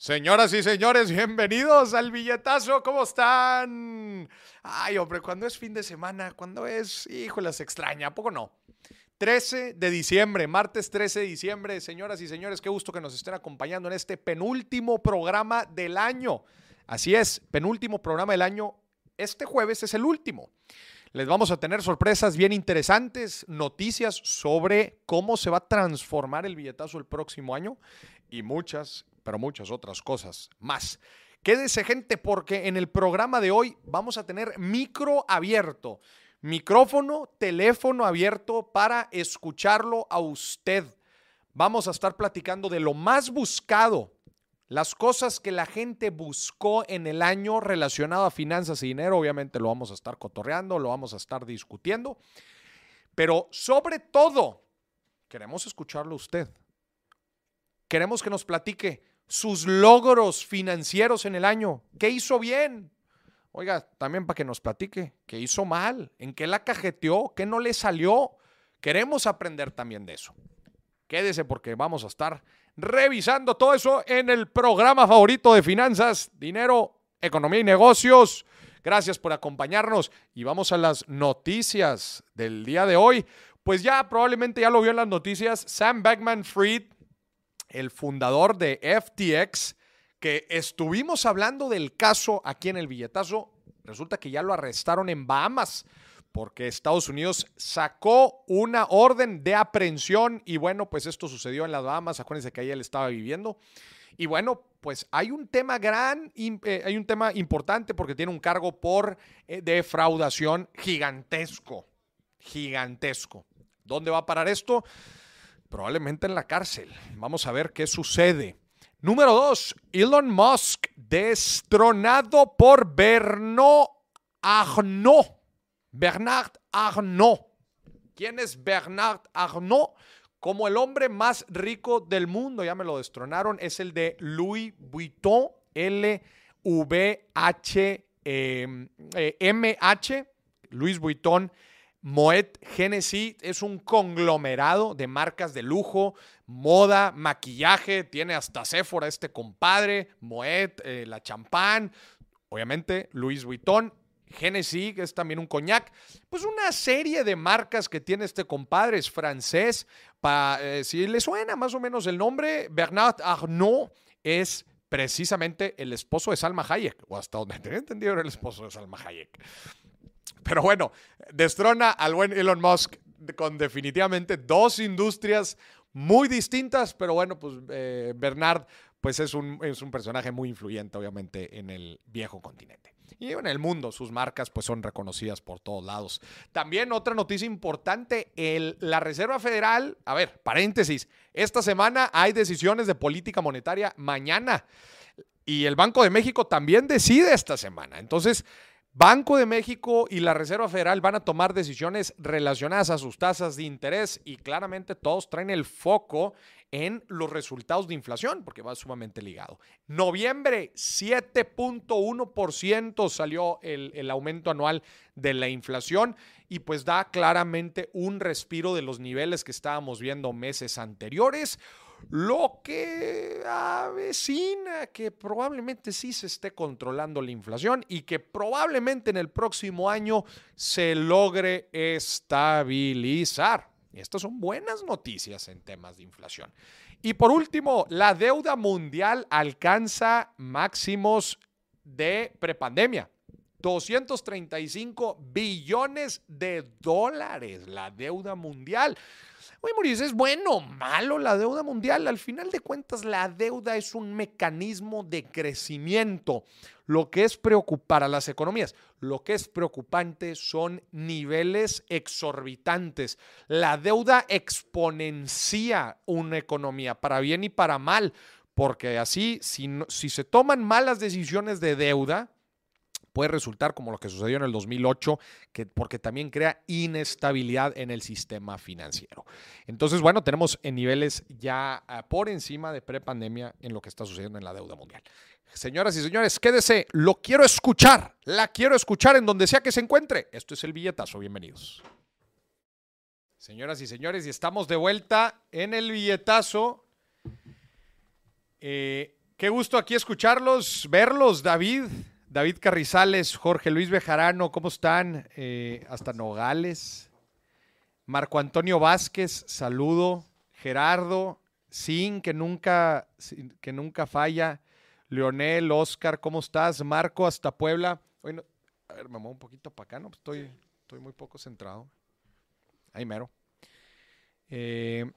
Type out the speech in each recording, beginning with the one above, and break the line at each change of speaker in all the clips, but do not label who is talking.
Señoras y señores, bienvenidos al billetazo. ¿Cómo están? Ay, hombre, cuando es fin de semana, cuando es, híjole, se extraña, ¿a poco no? 13 de diciembre, martes 13 de diciembre. Señoras y señores, qué gusto que nos estén acompañando en este penúltimo programa del año. Así es, penúltimo programa del año. Este jueves es el último. Les vamos a tener sorpresas bien interesantes, noticias sobre cómo se va a transformar el billetazo el próximo año y muchas, pero muchas otras cosas más. Quédese gente porque en el programa de hoy vamos a tener micro abierto, micrófono, teléfono abierto para escucharlo a usted. Vamos a estar platicando de lo más buscado, las cosas que la gente buscó en el año relacionado a finanzas y dinero. Obviamente lo vamos a estar cotorreando, lo vamos a estar discutiendo, pero sobre todo queremos escucharlo a usted. Queremos que nos platique sus logros financieros en el año. ¿Qué hizo bien? Oiga, también para que nos platique qué hizo mal, en qué la cajeteó, qué no le salió. Queremos aprender también de eso. Quédese porque vamos a estar revisando todo eso en el programa favorito de finanzas, dinero, economía y negocios. Gracias por acompañarnos y vamos a las noticias del día de hoy. Pues ya probablemente ya lo vio en las noticias, Sam Beckman Fried el fundador de FTX, que estuvimos hablando del caso aquí en el billetazo, resulta que ya lo arrestaron en Bahamas porque Estados Unidos sacó una orden de aprehensión y bueno, pues esto sucedió en las Bahamas, acuérdense que ahí él estaba viviendo. Y bueno, pues hay un tema gran, eh, hay un tema importante porque tiene un cargo por eh, defraudación gigantesco, gigantesco. ¿Dónde va a parar esto? Probablemente en la cárcel. Vamos a ver qué sucede. Número dos, Elon Musk destronado por Bernard Arnault. Bernard Arnault. ¿Quién es Bernard Arnault? Como el hombre más rico del mundo, ya me lo destronaron, es el de Louis Vuitton, L-V-H-M-H, eh, Louis Vuitton Moet Genesis es un conglomerado de marcas de lujo, moda, maquillaje, tiene hasta Sephora este compadre, Moet, eh, la champán, obviamente Louis Vuitton, Genesis, que es también un coñac, pues una serie de marcas que tiene este compadre, es francés, eh, si le suena más o menos el nombre, Bernard Arnault es precisamente el esposo de Salma Hayek, o hasta donde tenía entendido era el esposo de Salma Hayek. Pero bueno, destrona al buen Elon Musk con definitivamente dos industrias muy distintas, pero bueno, pues eh, Bernard pues es un, es un personaje muy influyente obviamente en el viejo continente. Y en el mundo, sus marcas pues son reconocidas por todos lados. También otra noticia importante, el, la Reserva Federal, a ver, paréntesis, esta semana hay decisiones de política monetaria mañana y el Banco de México también decide esta semana. Entonces, Banco de México y la Reserva Federal van a tomar decisiones relacionadas a sus tasas de interés y claramente todos traen el foco en los resultados de inflación, porque va sumamente ligado. Noviembre, 7.1% salió el, el, aumento anual de la inflación y pues da claramente un respiro de los niveles que estábamos viendo meses anteriores lo que avecina que probablemente sí se esté controlando la inflación y que probablemente en el próximo año se logre estabilizar. Estas son buenas noticias en temas de inflación. Y por último, la deuda mundial alcanza máximos de prepandemia. 235 billones de dólares la deuda mundial. Oye, Mauricio, ¿es bueno o malo la deuda mundial? Al final de cuentas, la deuda es un mecanismo de crecimiento. Lo que es preocupar a las economías, lo que es preocupante son niveles exorbitantes. La deuda exponencia una economía, para bien y para mal, porque así, si, si se toman malas decisiones de deuda, puede resultar como lo que sucedió en el 2008, que, porque también crea inestabilidad en el sistema financiero. Entonces, bueno, tenemos en niveles ya ah, por encima de prepandemia en lo que está sucediendo en la deuda mundial. Señoras y señores, quédese, lo quiero escuchar, la quiero escuchar en donde sea que se encuentre. Esto es el billetazo, bienvenidos. Señoras y señores, y estamos de vuelta en el billetazo. Eh, Qué gusto aquí escucharlos, verlos, David. David Carrizales, Jorge Luis Bejarano, ¿cómo están? Eh, hasta Nogales. Marco Antonio Vázquez, saludo. Gerardo, Sin, que nunca, que nunca falla. Leonel, Oscar, ¿cómo estás? Marco, hasta Puebla. a ver, me muevo un poquito para acá, ¿no? Pues estoy, estoy muy poco centrado. Ahí mero. Eh,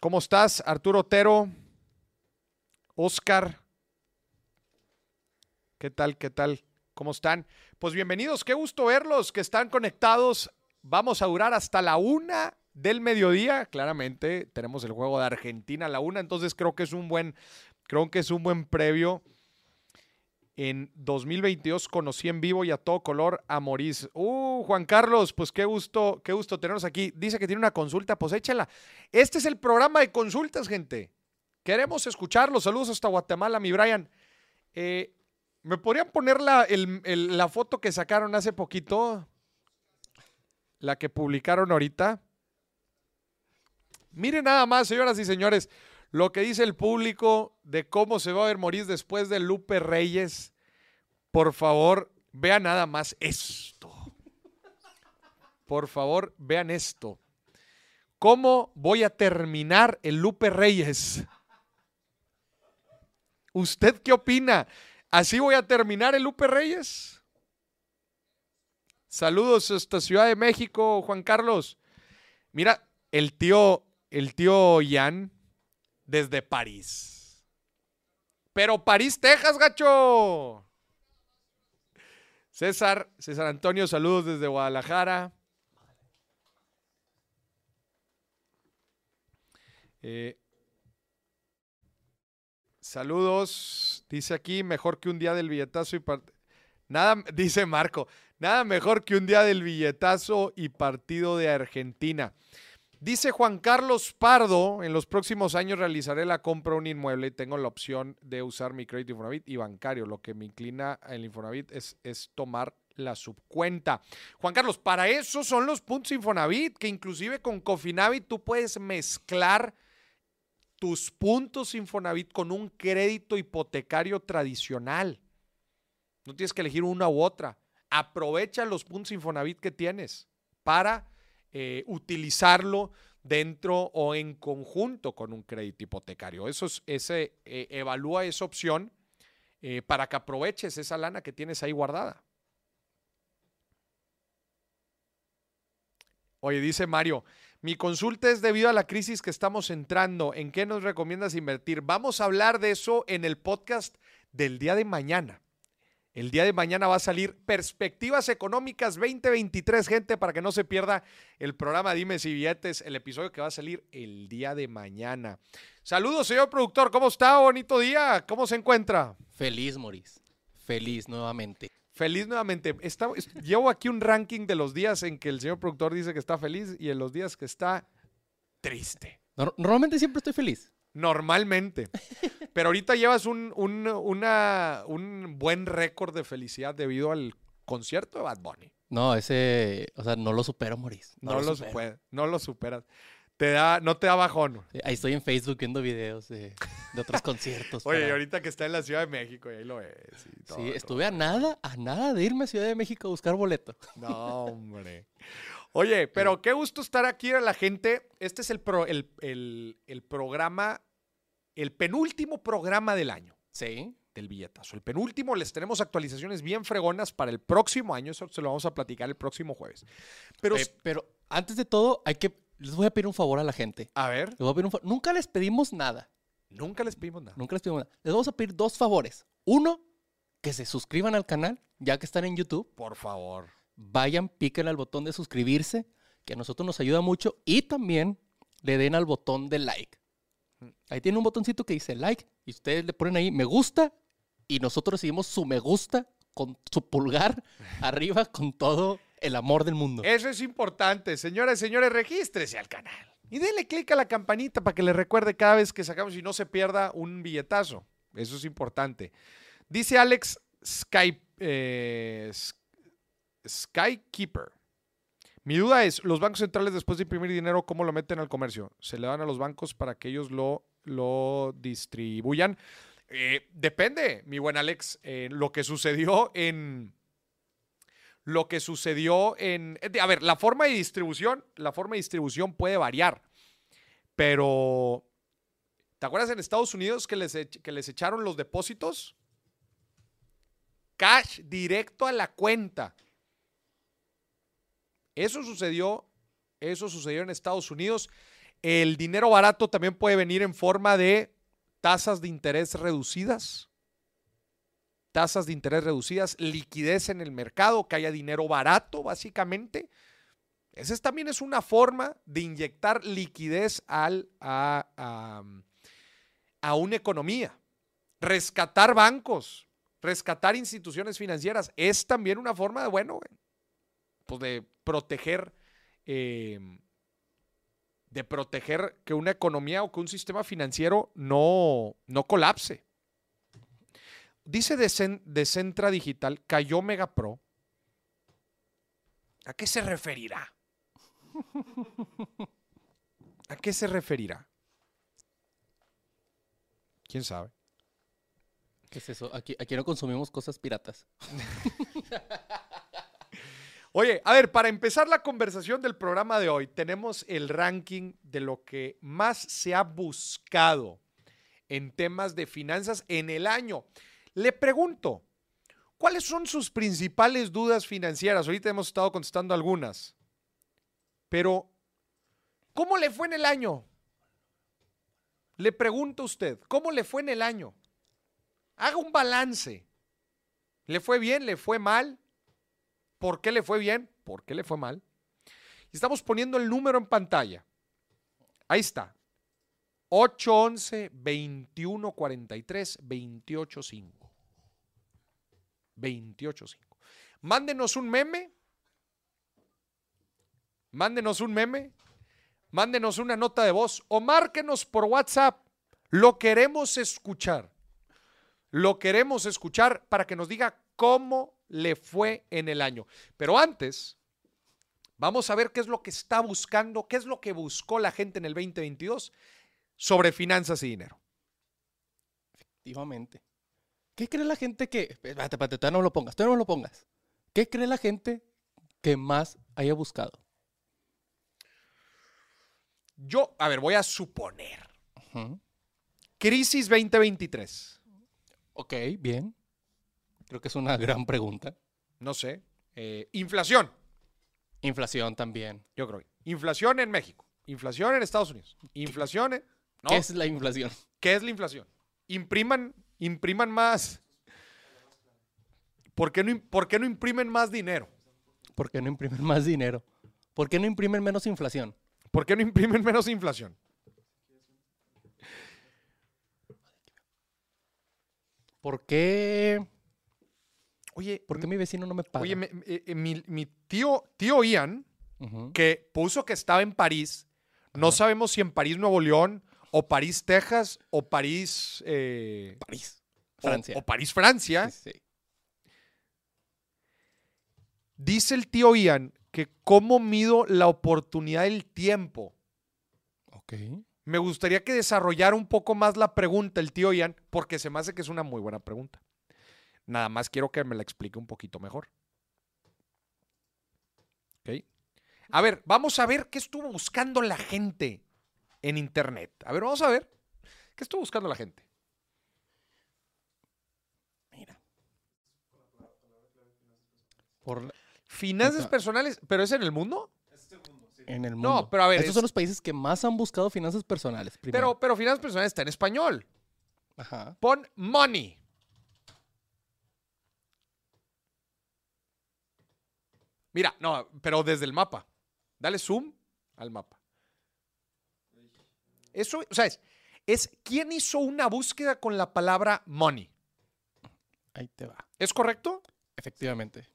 ¿Cómo estás? Arturo Otero, Oscar. ¿Qué tal? ¿Qué tal? ¿Cómo están? Pues bienvenidos, qué gusto verlos, que están conectados. Vamos a durar hasta la una del mediodía. Claramente tenemos el juego de Argentina a la una, entonces creo que es un buen, creo que es un buen previo. En 2022 conocí en vivo y a todo color a Moris. Uh, Juan Carlos, pues qué gusto, qué gusto tenernos aquí. Dice que tiene una consulta, pues échala. Este es el programa de consultas, gente. Queremos escucharlos. Saludos hasta Guatemala, mi Brian. Eh, ¿Me podrían poner la, foto que sacaron hace poquito? La que publicaron ahorita. Miren nada más, señoras y señores, lo que dice el público de cómo se va a ver morir después de Lupe Reyes. Por favor, vean nada más esto. Por favor, vean esto. ¿Cómo voy a terminar el Lupe Reyes? ¿Usted qué opina? Así voy a terminar el Lupe Reyes. Saludos hasta Ciudad de México, Juan Carlos. Mira, el tío, el tío Jan desde París. Pero París, Texas, gacho. César, César Antonio, saludos desde Guadalajara. Eh, Saludos, dice aquí, mejor que un día del billetazo y Nada, dice Marco, nada mejor que un día del billetazo y partido de Argentina. Dice Juan Carlos Pardo, en los próximos años realizaré la compra de un inmueble y tengo la opción de usar mi crédito Infonavit y bancario. Lo que me inclina el Infonavit es, es tomar la subcuenta. Juan Carlos, para eso son los puntos Infonavit, que inclusive con Cofinavit tú puedes mezclar tus puntos Infonavit con un crédito hipotecario tradicional. No tienes que elegir una u otra. Aprovecha los puntos Infonavit que tienes para eh, utilizarlo dentro o en conjunto con un crédito hipotecario. Eso es, ese, eh, evalúa esa opción eh, para que aproveches esa lana que tienes ahí guardada. Oye, dice Mario, mi consulta es debido a la crisis que estamos entrando. ¿En qué nos recomiendas invertir? Vamos a hablar de eso en el podcast del día de mañana. El día de mañana va a salir Perspectivas Económicas 2023, gente, para que no se pierda el programa Dime si billetes, el episodio que va a salir el día de mañana. Saludos, señor productor, ¿cómo está? Bonito día, ¿cómo se encuentra?
Feliz, Moris. Feliz nuevamente.
Feliz nuevamente. llevo aquí un ranking de los días en que el señor productor dice que está feliz y en los días que está triste.
normalmente siempre estoy feliz.
Normalmente. Pero ahorita llevas un, un buen récord de felicidad debido al concierto de Bad Bunny.
No, ese, o sea, no lo supero, Maurice.
No, lo, no lo superas te da, no te da bajón.
Ahí estoy en Facebook viendo videos de, otros conciertos.
Oye, ahorita que está en la Ciudad de México, y ahí lo ves.
sí, estuve a nada, a nada de irme a Ciudad de México a buscar boleto.
No, hombre. Oye, pero qué gusto estar aquí a la gente. Este es el, el, programa, el penúltimo programa del año.
Sí.
Del billetazo. El penúltimo, les tenemos actualizaciones bien fregonas para el próximo año. Eso se lo vamos a platicar el próximo jueves.
Pero, eh, pero antes de todo, hay que les voy a pedir un favor a la gente.
A ver.
Les voy a pedir un Nunca les pedimos nada.
Nunca les pedimos nada.
Nunca les pedimos nada. Les vamos a pedir dos favores. Uno, que se suscriban al canal, ya que están en YouTube.
Por favor.
Vayan, piquen al botón de suscribirse, que a nosotros nos ayuda mucho. Y también le den al botón de like. Ahí tiene un botoncito que dice like y ustedes le ponen ahí me gusta y nosotros recibimos su me gusta con su pulgar arriba con todo el amor del mundo.
Eso es importante. Señoras y señores, regístrese al canal. Y denle clic a la campanita para que le recuerde cada vez que sacamos y no se pierda un billetazo. Eso es importante. Dice Alex Sky, eh, Skykeeper. Mi duda es, los bancos centrales después de imprimir dinero, ¿cómo lo meten al comercio? ¿Se le dan a los bancos para que ellos lo, lo distribuyan? Eh, depende, mi buen Alex, lo que sucedió en... Lo que sucedió en... eh, A ver, la forma de distribución, la forma de distribución puede variar, pero... ¿Te acuerdas en Estados Unidos que les, que les echaron los depósitos? Cash directo a la cuenta. Eso sucedió, eso sucedió en Estados Unidos. El dinero barato también puede venir en forma de tasas de interés reducidas. Tasas de interés reducidas, liquidez en el mercado, que haya dinero barato, básicamente. Esa es- también es una forma de inyectar liquidez al, a, a, a una economía. Rescatar bancos, rescatar instituciones financieras, es también una forma de, bueno, pues de proteger, eh, de proteger que una economía o que un sistema financiero no, no colapse. Dice Decen- Decentra Digital, cayó Megapro. ¿A qué se referirá? ¿A qué se referirá? ¿Quién sabe?
¿Qué es eso? Aquí, aquí no consumimos cosas piratas.
Oye, a ver, para empezar la conversación del programa de hoy, tenemos el ranking de lo que más se ha buscado en temas de finanzas en el año. Le pregunto, ¿cuáles son sus principales dudas financieras? Ahorita hemos estado contestando algunas, pero ¿cómo le fue en el año? Le pregunto a usted, ¿cómo le fue en el año? Haga un balance. ¿Le fue bien? ¿Le fue mal? ¿Por qué le fue bien? ¿Por qué le fue mal? Estamos poniendo el número en pantalla. Ahí está. 811 2143 285. 285. Mándenos un meme. Mándenos un meme. Mándenos una nota de voz o márquenos por WhatsApp. Lo queremos escuchar. Lo queremos escuchar para que nos diga cómo le fue en el año. Pero antes, vamos a ver qué es lo que está buscando, qué es lo que buscó la gente en el 2022 sobre finanzas y dinero.
Efectivamente. ¿Qué cree la gente que... Espérate, espérate, todavía no lo pongas, todavía no lo pongas. ¿Qué cree la gente que más haya buscado?
Yo, a ver, voy a suponer.
Ujú.
Crisis 2023.
Ok, bien. Creo que es una gran pregunta.
No sé. eh, inflación.
Inflación también.
Yo creo. Inflación en México. Inflación en Estados Unidos. Inflación en... ¿no?
¿Qué es la inflación?
¿Qué es la inflación? Impriman, impriman más. ¿Por qué, no, ¿Por qué no imprimen más dinero?
¿Por qué no imprimen más dinero? ¿Por qué no imprimen menos inflación?
¿Por qué no imprimen menos inflación?
¿Por qué,
Oye,
¿por qué mi vecino no me paga?
oye me- eh, eh, mi, mi tío, tío Ian, que puso que estaba en París, no sabemos si en París, Nuevo León, o París, Texas, o París, eh,
París,
o-
Francia.
O, París, Francia.
Sí, sí.
Dice el tío Ian que cómo mido la oportunidad del tiempo.
Ok.
Me gustaría que desarrollara un poco más la pregunta el tío Ian, porque se me hace que es una muy buena pregunta. Nada más quiero que me la explique un poquito mejor. ¿Ok? A ver, vamos a ver qué estuvo buscando la gente en Internet. A ver, vamos a ver qué estuvo buscando la gente.
Mira. Por la-
Finanzas personales, pero es en el mundo.
en el mundo.
No, pero a ver,
Estos
es-
son los países que más han buscado finanzas personales. Primero.
Pero, pero finanzas personales está en español.
Ajá.
Pon money. Mira, no, pero desde el mapa. Dale zoom al mapa. Eso, o sea, es, es quién hizo una búsqueda con la palabra money.
Ahí te va.
¿Es correcto?
Efectivamente.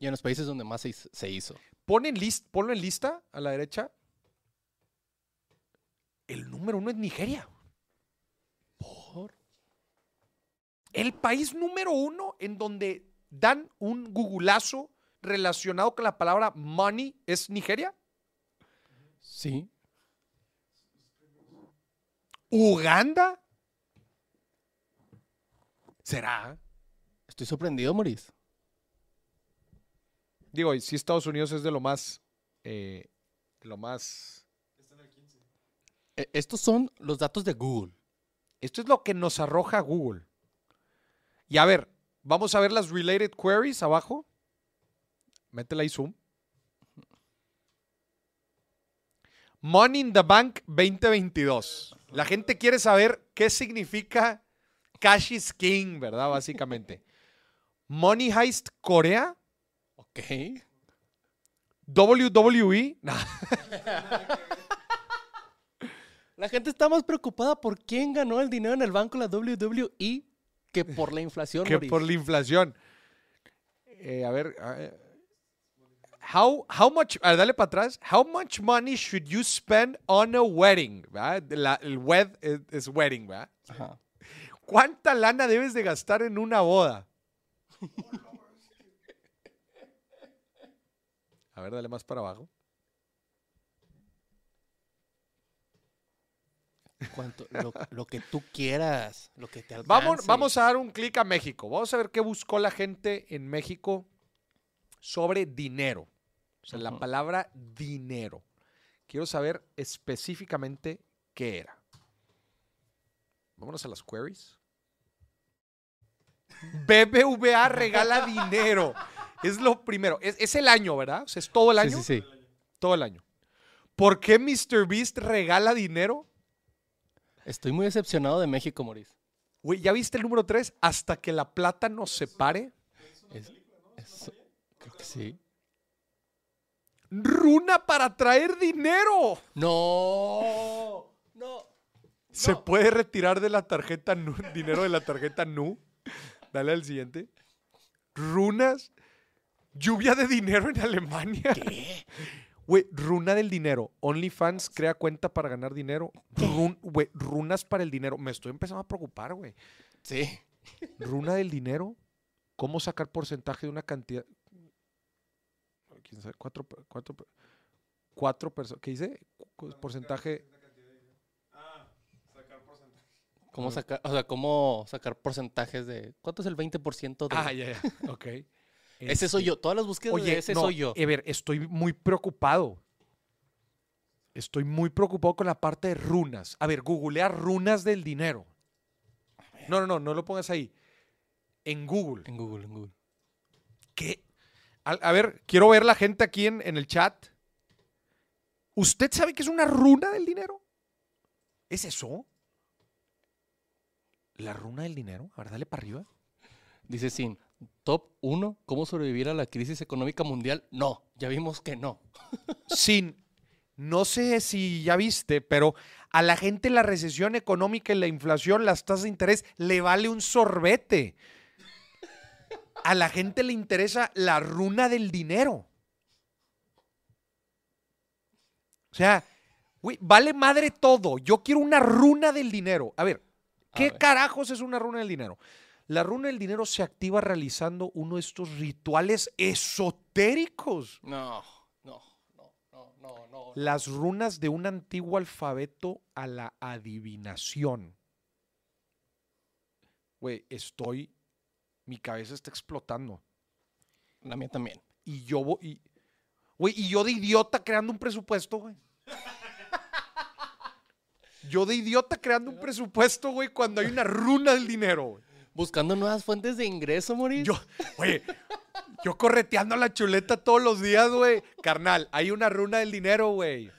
Y en los países donde más se, hizo-.
Pon en list, ponlo en lista a la derecha. El número uno es Nigeria.
Por.
El país número uno en donde dan un googlazo relacionado con la palabra money es Nigeria.
Sí.
Uganda. ¿Será?
Estoy sorprendido, Maurice.
Digo, y sí, Estados Unidos es de lo más. eh, de lo más.
E- Estos son los datos de Google.
Esto es lo que nos arroja Google. Y a ver, vamos a ver las related queries abajo. Métela ahí zoom. Money in the Bank 2022. La gente quiere saber qué significa Cash is King, ¿verdad? Básicamente. Money Heist Corea.
Ok.
WWE. Nah,
La gente está más preocupada por quién ganó el dinero en el banco de la WWE que por la inflación,
que
Maurice.
por la inflación. Eh, a ver. a ver. How, how much, dale para atrás. How much money should you spend on a wedding? ¿verdad? La- el wed es, es wedding, ¿verdad?
Ajá.
¿Cuánta lana debes de gastar en una boda? A ver, dale más para abajo.
Cuánto- lo, lo que tú quieras, lo que te alcance.
Vamos, vamos a dar un clic a México. Vamos a ver qué buscó la gente en México sobre dinero. O sea, la palabra dinero. Quiero saber específicamente qué era. Vámonos a las queries. BBVA regala dinero. Es lo primero. Es, es el año, ¿verdad? O sea, es todo el año.
Sí, sí, sí.
Todo el año. ¿Por qué MrBeast regala dinero?
Estoy muy decepcionado de México, Maurice.
Güey, ¿ya viste el número 3? Hasta que la plata nos separe.
Es- es- creo que sí.
Runa para traer dinero.
No, no.
Se
No.
puede retirar de la tarjeta Nu, dinero de la tarjeta Nu. Dale al siguiente. Runas. Lluvia de dinero en Alemania.
¿Qué?
Güey, runa del dinero. OnlyFans crea cuenta para ganar dinero. Run- güey, runas para el dinero. Me estoy empezando a preocupar, güey.
Sí.
Runa del dinero. ¿Cómo sacar porcentaje de una cantidad? ¿Quién sabe? Cuatro, cuatro, cuatro personas. ¿Qué dice? Cu- Porcentaje.
¿Cómo sacar, o sea, cómo sacar porcentajes de cuánto es el 20% de
Ah, ya, ya. Ok.
Ese soy yo, todas las búsquedas
Oye,
de ese
no,
soy yo.
Ever, estoy muy preocupado. Estoy muy preocupado con la parte de runas. A ver, googlea runas del dinero. No, no, no, no lo pongas ahí. En Google.
En Google, en Google.
¿Qué? A, a ver, quiero ver la gente aquí en, en el chat. ¿Usted sabe qué es una runa del dinero? ¿Es eso? ¿La runa del dinero? A ver, dale para arriba.
Dice Sin, top 1, ¿cómo sobrevivir a la crisis económica mundial? No, ya vimos que no.
Sin, no sé si ya viste, pero a la gente la recesión económica y la inflación, las tasas de interés, le vale un sorbete. A la gente le interesa la runa del dinero. O sea, güey, vale madre todo. Yo quiero una runa del dinero. A ver,
A
¿qué
ver.
carajos es una runa del dinero? La runa del dinero se activa realizando uno de estos rituales esotéricos.
No, no, no, no, no, no.
Las runas de un antiguo alfabeto a la adivinación. Güey, estoy. Mi cabeza está explotando.
La mía también.
Y yo vo- y Güey, y yo de idiota creando un presupuesto, güey. Yo de idiota creando un presupuesto, güey, cuando hay una runa del dinero, güey.
Buscando nuevas fuentes de ingreso, Maurice.
Yo, oye, yo correteando la chuleta todos los días, güey. Carnal, hay una runa del dinero, güey.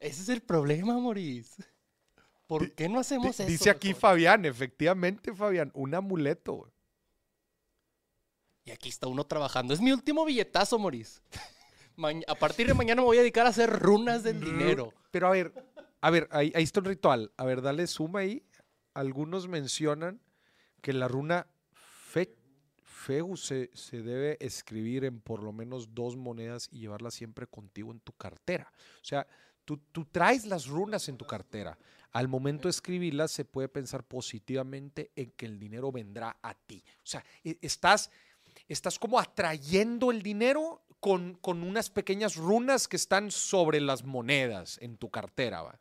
Ese es el problema, Maurice. ¿Por qué no hacemos eso?
Dice aquí
mejor?
Fabián, efectivamente, Fabián, un amuleto, güey.
Y aquí está uno trabajando. Es mi último billetazo, Maurice. Maña- a partir de mañana me voy a dedicar a hacer runas del dinero.
Pero a ver, a ver, ahí, ahí está el ritual. A ver, dale suma ahí. Algunos mencionan que la runa fe, Feu se, se debe escribir en por lo menos dos monedas y llevarla siempre contigo en tu cartera. O sea, tú, tú traes las runas en tu cartera. Al momento de escribirlas se puede pensar positivamente en que el dinero vendrá a ti. O sea, e- estás, estás como atrayendo el dinero con, con unas pequeñas runas que están sobre las monedas en tu cartera.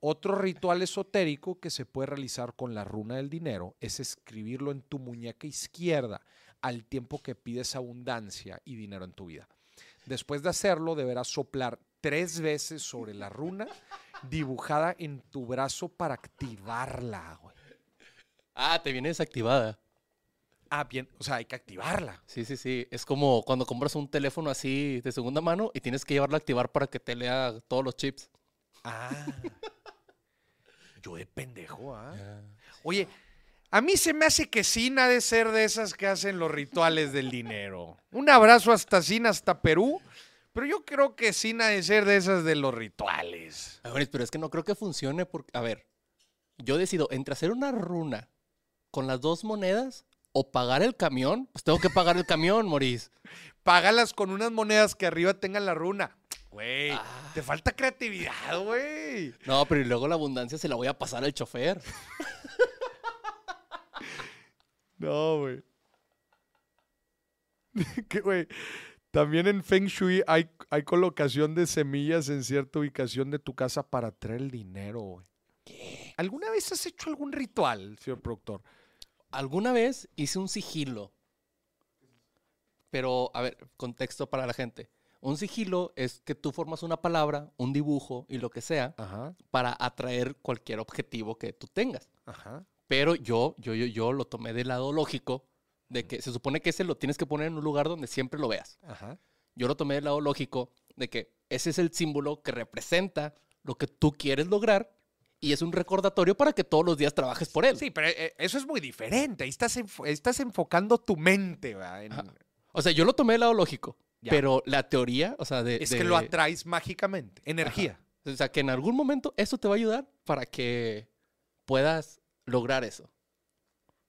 Otro ritual esotérico que se puede realizar con la runa del dinero es escribirlo en tu muñeca izquierda al tiempo que pides abundancia y dinero en tu vida. Después de hacerlo, deberás soplar tres veces sobre la runa dibujada en tu brazo para activarla.
Ah, te viene desactivada.
Ah, bien, o sea, hay que activarla.
Sí, sí, sí. Es como cuando compras un teléfono así de segunda mano y tienes que llevarlo a activar para que te lea todos los chips.
Ah. Yo de pendejo, ¿ah? Oye, a mí se me hace que Sina de ser de esas que hacen los rituales del dinero. Un abrazo hasta Sina, hasta Perú. Pero yo creo que Sina de ser de esas de los rituales.
A ver, pero es que no creo que funcione porque, a ver, yo decido entre hacer una runa con las dos monedas o pagar el camión, pues tengo que pagar el camión, Moris.
Págalas con unas monedas que arriba tengan la runa. Güey, te falta creatividad, güey.
No, pero y luego la abundancia se la voy a pasar al chofer.
No, güey. ¿Qué, güey? También en Feng Shui hay, hay colocación de semillas en cierta ubicación de tu casa para traer el dinero, güey.
¿Qué?
¿Alguna vez has hecho algún ritual, señor productor?
Alguna vez hice un sigilo. Pero, a ver, contexto para la gente. Un sigilo es que tú formas una palabra, un dibujo y lo que sea
Ajá,
para atraer cualquier objetivo que tú tengas.
ajá.
Pero yo, yo, yo, yo lo tomé del lado lógico de que se supone que ese lo tienes que poner en un lugar donde siempre lo veas.
Ajá.
Yo lo tomé del lado lógico de que ese es el símbolo que representa lo que tú quieres lograr y es un recordatorio para que todos los días trabajes por él.
Sí, pero eh, eso es muy diferente. Ahí estás, enfo- estás enfocando tu mente. En-.
O sea, yo lo tomé del lado lógico,
Ya.
pero la teoría, o sea, de...
es
de-
que lo atraes mágicamente. Energía.
O sea, que en algún momento eso te va a ayudar para que puedas lograr eso.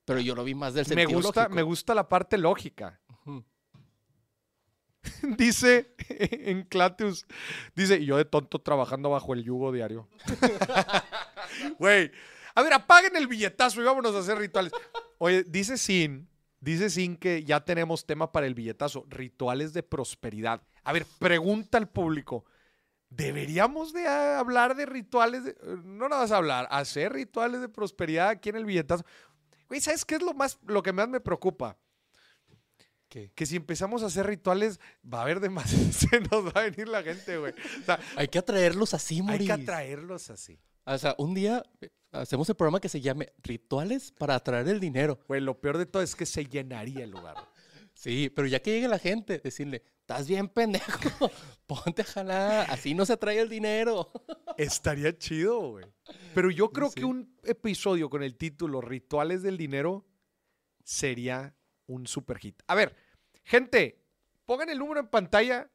Pero yo lo vi más del
Me
sentido
gusta,
lógico.
me gusta la parte lógica. Dice en Clateus, dice, y yo de tonto trabajando bajo el yugo diario. Güey, a ver, apaguen el billetazo y vámonos a hacer rituales. Oye, dice Sin, dice Sin que ya tenemos tema para el billetazo, rituales de prosperidad. A ver, pregunta al público, ¿deberíamos de hablar de rituales? de- no nada más hablar, hacer rituales de prosperidad aquí en el billetazo. Güey, ¿sabes qué es lo más, lo que más me preocupa?
¿Qué?
que si empezamos a hacer rituales, va a haber demasiado, se nos va a venir la gente, güey. O sea,
Hay que atraerlos así,
hay
Moris.
que atraerlos así.
O sea, un día eh, hacemos el programa que se llame Rituales para atraer el dinero.
Güey, lo peor de todo es que se llenaría el lugar.
Sí, pero ya que llegue la gente, decirle, estás bien pendejo, ponte a jalar, así no se atrae el dinero.
Estaría chido, güey. Pero yo creo
Sí.
que un episodio con el título Rituales del Dinero sería un super hit. A ver, gente, pongan el número en pantalla.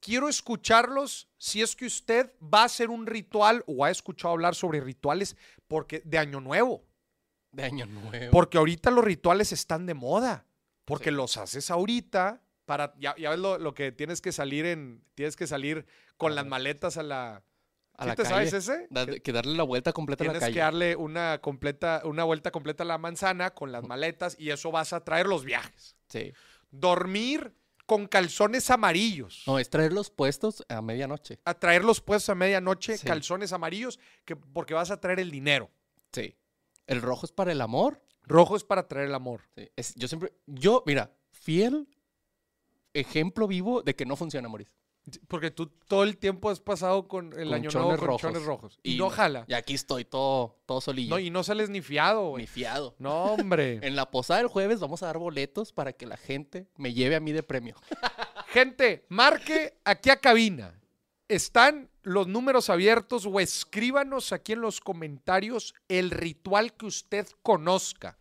Quiero escucharlos si es que usted va a hacer un ritual o ha escuchado hablar sobre rituales porque de Año Nuevo.
De año nuevo.
Porque ahorita los rituales están de moda. Porque
Sí.
los haces ahorita para. Ya, ya ves lo, lo que tienes que salir en. Tienes que salir con las maletas a la.
a
¿Sí
la
te sabes ese?
Da-
Que
darle la vuelta completa a la
tienes
calle.
que darle una completa, una vuelta completa a la manzana con las maletas y eso vas a traer los viajes.
Sí.
Dormir con calzones amarillos.
No, es traerlos puestos a medianoche.
A traerlos puestos a medianoche,
Sí.
calzones amarillos, que, porque vas a traer el dinero.
Sí. El rojo es para el amor.
Rojo es para traer el amor.
Sí, es- yo siempre, yo, mira, fiel ejemplo vivo de que no funciona, Maurice.
Porque tú todo el tiempo has pasado con el
Con
año nuevo con
rojos.
chones rojos. Y,
Y
no- jala.
Y aquí estoy todo, todo solillo.
No, y no sales ni fiado, güey.
Ni fiado.
No, hombre.
En la posada del jueves vamos a dar boletos para que la gente me lleve a mí de premio.
Gente, marque aquí a cabina. Están los números abiertos o escríbanos aquí en los comentarios el ritual que usted conozca.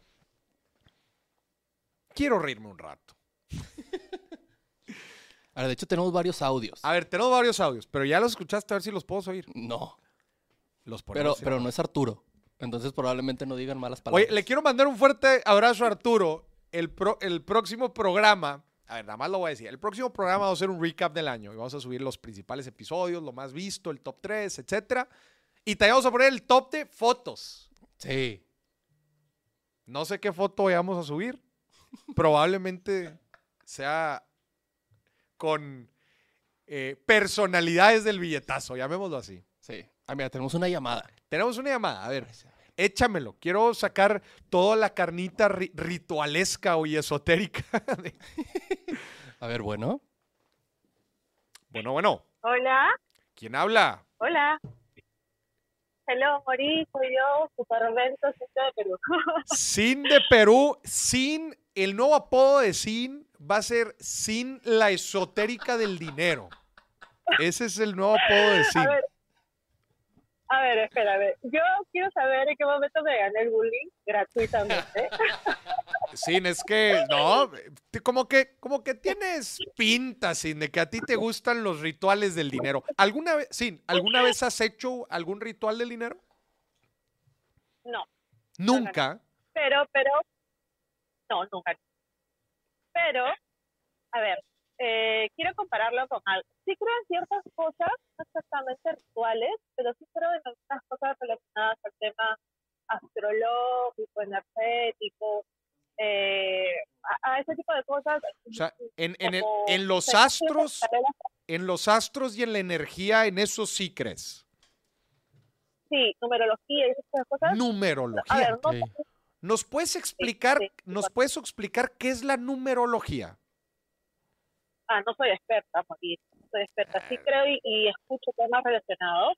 Quiero reírme un rato.
Ahora, de hecho, tenemos varios audios.
A ver, tenemos varios audios, pero ya los escuchaste, a ver si los puedo oír.
No,
Los
pero,
ponemos,
pero
¿sí?
no es Arturo. Entonces probablemente no digan malas palabras.
Oye, le quiero mandar un fuerte abrazo a Arturo. El, pro- el próximo programa, a ver, nada más lo voy a decir. El próximo programa va a ser un recap del año y vamos a subir los principales episodios, lo más visto, el top 3, etcétera. Y te vamos a poner el top de fotos.
Sí.
No sé qué foto vayamos a subir. Probablemente sea con eh, personalidades del billetazo, llamémoslo así.
Sí. Ah, mira, tenemos una llamada.
Tenemos una llamada, a ver, échamelo. Quiero sacar toda la carnita ri- ritualesca y esotérica. de-
A ver, bueno.
Bueno, bueno,
Hola,
¿quién habla?
hola. Hello, Mori, soy yo, Supervento, centro de Perú.
Sin de Perú, sin el nuevo apodo de Sin va a ser Sin la esotérica del dinero. Ese es el nuevo apodo de Sin.
A ver, a ver. Yo quiero saber en qué momento me gané el bullying gratuitamente.
Sin, es que, no, como que, como que tienes pinta, Sin, de que a ti te gustan los rituales del dinero. ¿Alguna vez, Sin, alguna vez has hecho algún ritual del dinero?
No,
Nunca.
pero, pero, no, nunca. Pero, a ver, eh, quiero compararlo con algo. Sí creo en ciertas cosas, no exactamente rituales, pero sí creo en algunas cosas relacionadas al tema astrológico, energético, eh, a, a ese tipo de cosas.
O sea, en, en, el- en los astros, en los astros y en la energía, en eso sí crees.
Sí, numerología y esas cosas. A
Numerología.
ver, no
Ok.
¿Nos puedes explicar,
sí,
nos puedes explicar qué es la numerología?
ah, no soy experta, Morir, no soy experta. Sí creo y, y escucho temas relacionados,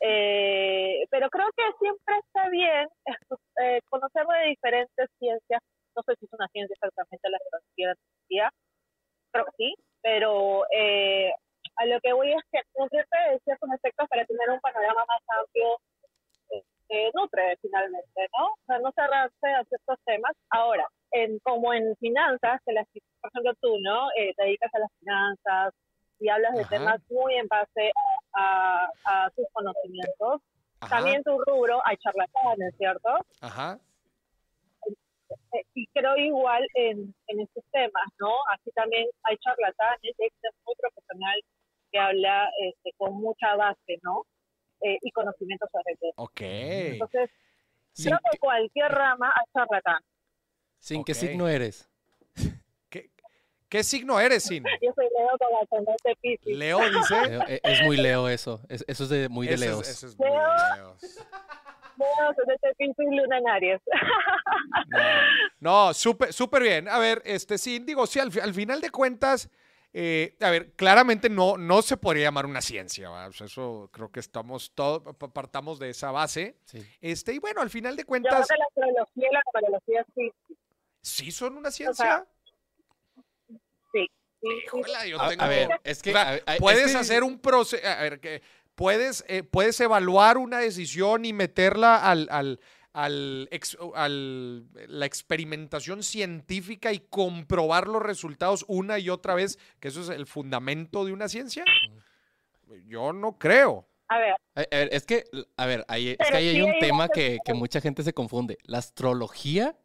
eh, pero creo que siempre está bien eh, conocer de diferentes ciencias. No sé si es una ciencia exactamente la astrología, la astrología, creo que sí, pero eh, a lo que voy es que nutrirte de ciertos aspectos para tener un panorama más amplio eh, nutre finalmente, ¿no? O sea, no cerrarse a ciertos temas. Ahora, en, como en finanzas, que las, por ejemplo tú, ¿no? Eh, te dedicas a las finanzas y hablas de temas muy en base a, a tus conocimientos.
Ajá,
También tu rubro hay charlatanes, ¿cierto?
ajá.
Eh, y creo igual en, en estos temas, ¿no? Así también hay charlatanes, hay gente muy profesional que habla este, con mucha base, ¿no? Eh, y conocimiento sobre el tema.
Ok.
Entonces,
Sin,
creo que cualquier rama hay charlatán.
sin qué
Ok.
signo eres.
¿Qué, qué signo eres, Sin?
Yo soy Leo con ascendente Piscis.
Leo dice.
Leo, e- es muy Leo eso. Es- eso es de, muy de
Ese es-
Leos.
ese es muy de
Leo.
Leos.
Leo, ascendente Piscis, luna en Aries.
No, no, súper súper bien. A ver, este sí, digo, sí, al, al final de cuentas, eh, a ver, claramente no, no se podría llamar una ciencia. O sea, eso creo que estamos todos, pa- partamos de esa base.
Sí.
Este, y bueno, al final de
Yo creo
cuentas,
que la astrología y la numerología sí,
sí son una ciencia.
sí. sí, sí.
Híjola, yo
A,
tengo-
a ver, es que...
O sea,
a- a- es
puedes
que-
hacer un proceso, a ver, que puedes, eh, puedes evaluar una decisión y meterla al, al, al, ex- al- la experimentación científica y comprobar los resultados una y otra vez, que eso es el fundamento de una ciencia. Yo no creo.
A ver,
A a ver, es que, a ver, ahí, es que ahí hay un
hay
tema que, que mucha gente se confunde. La astrología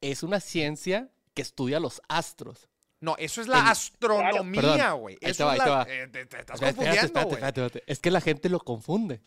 es una ciencia que estudia los astros.
No, eso es la astronomía, güey.
ahí
Eso
te va,
es
ahí te
la-
va.
eh, te, te estás
Espérate,
confundiendo,
espérate,
güey.
espérate, espérate. Es que la gente lo confunde.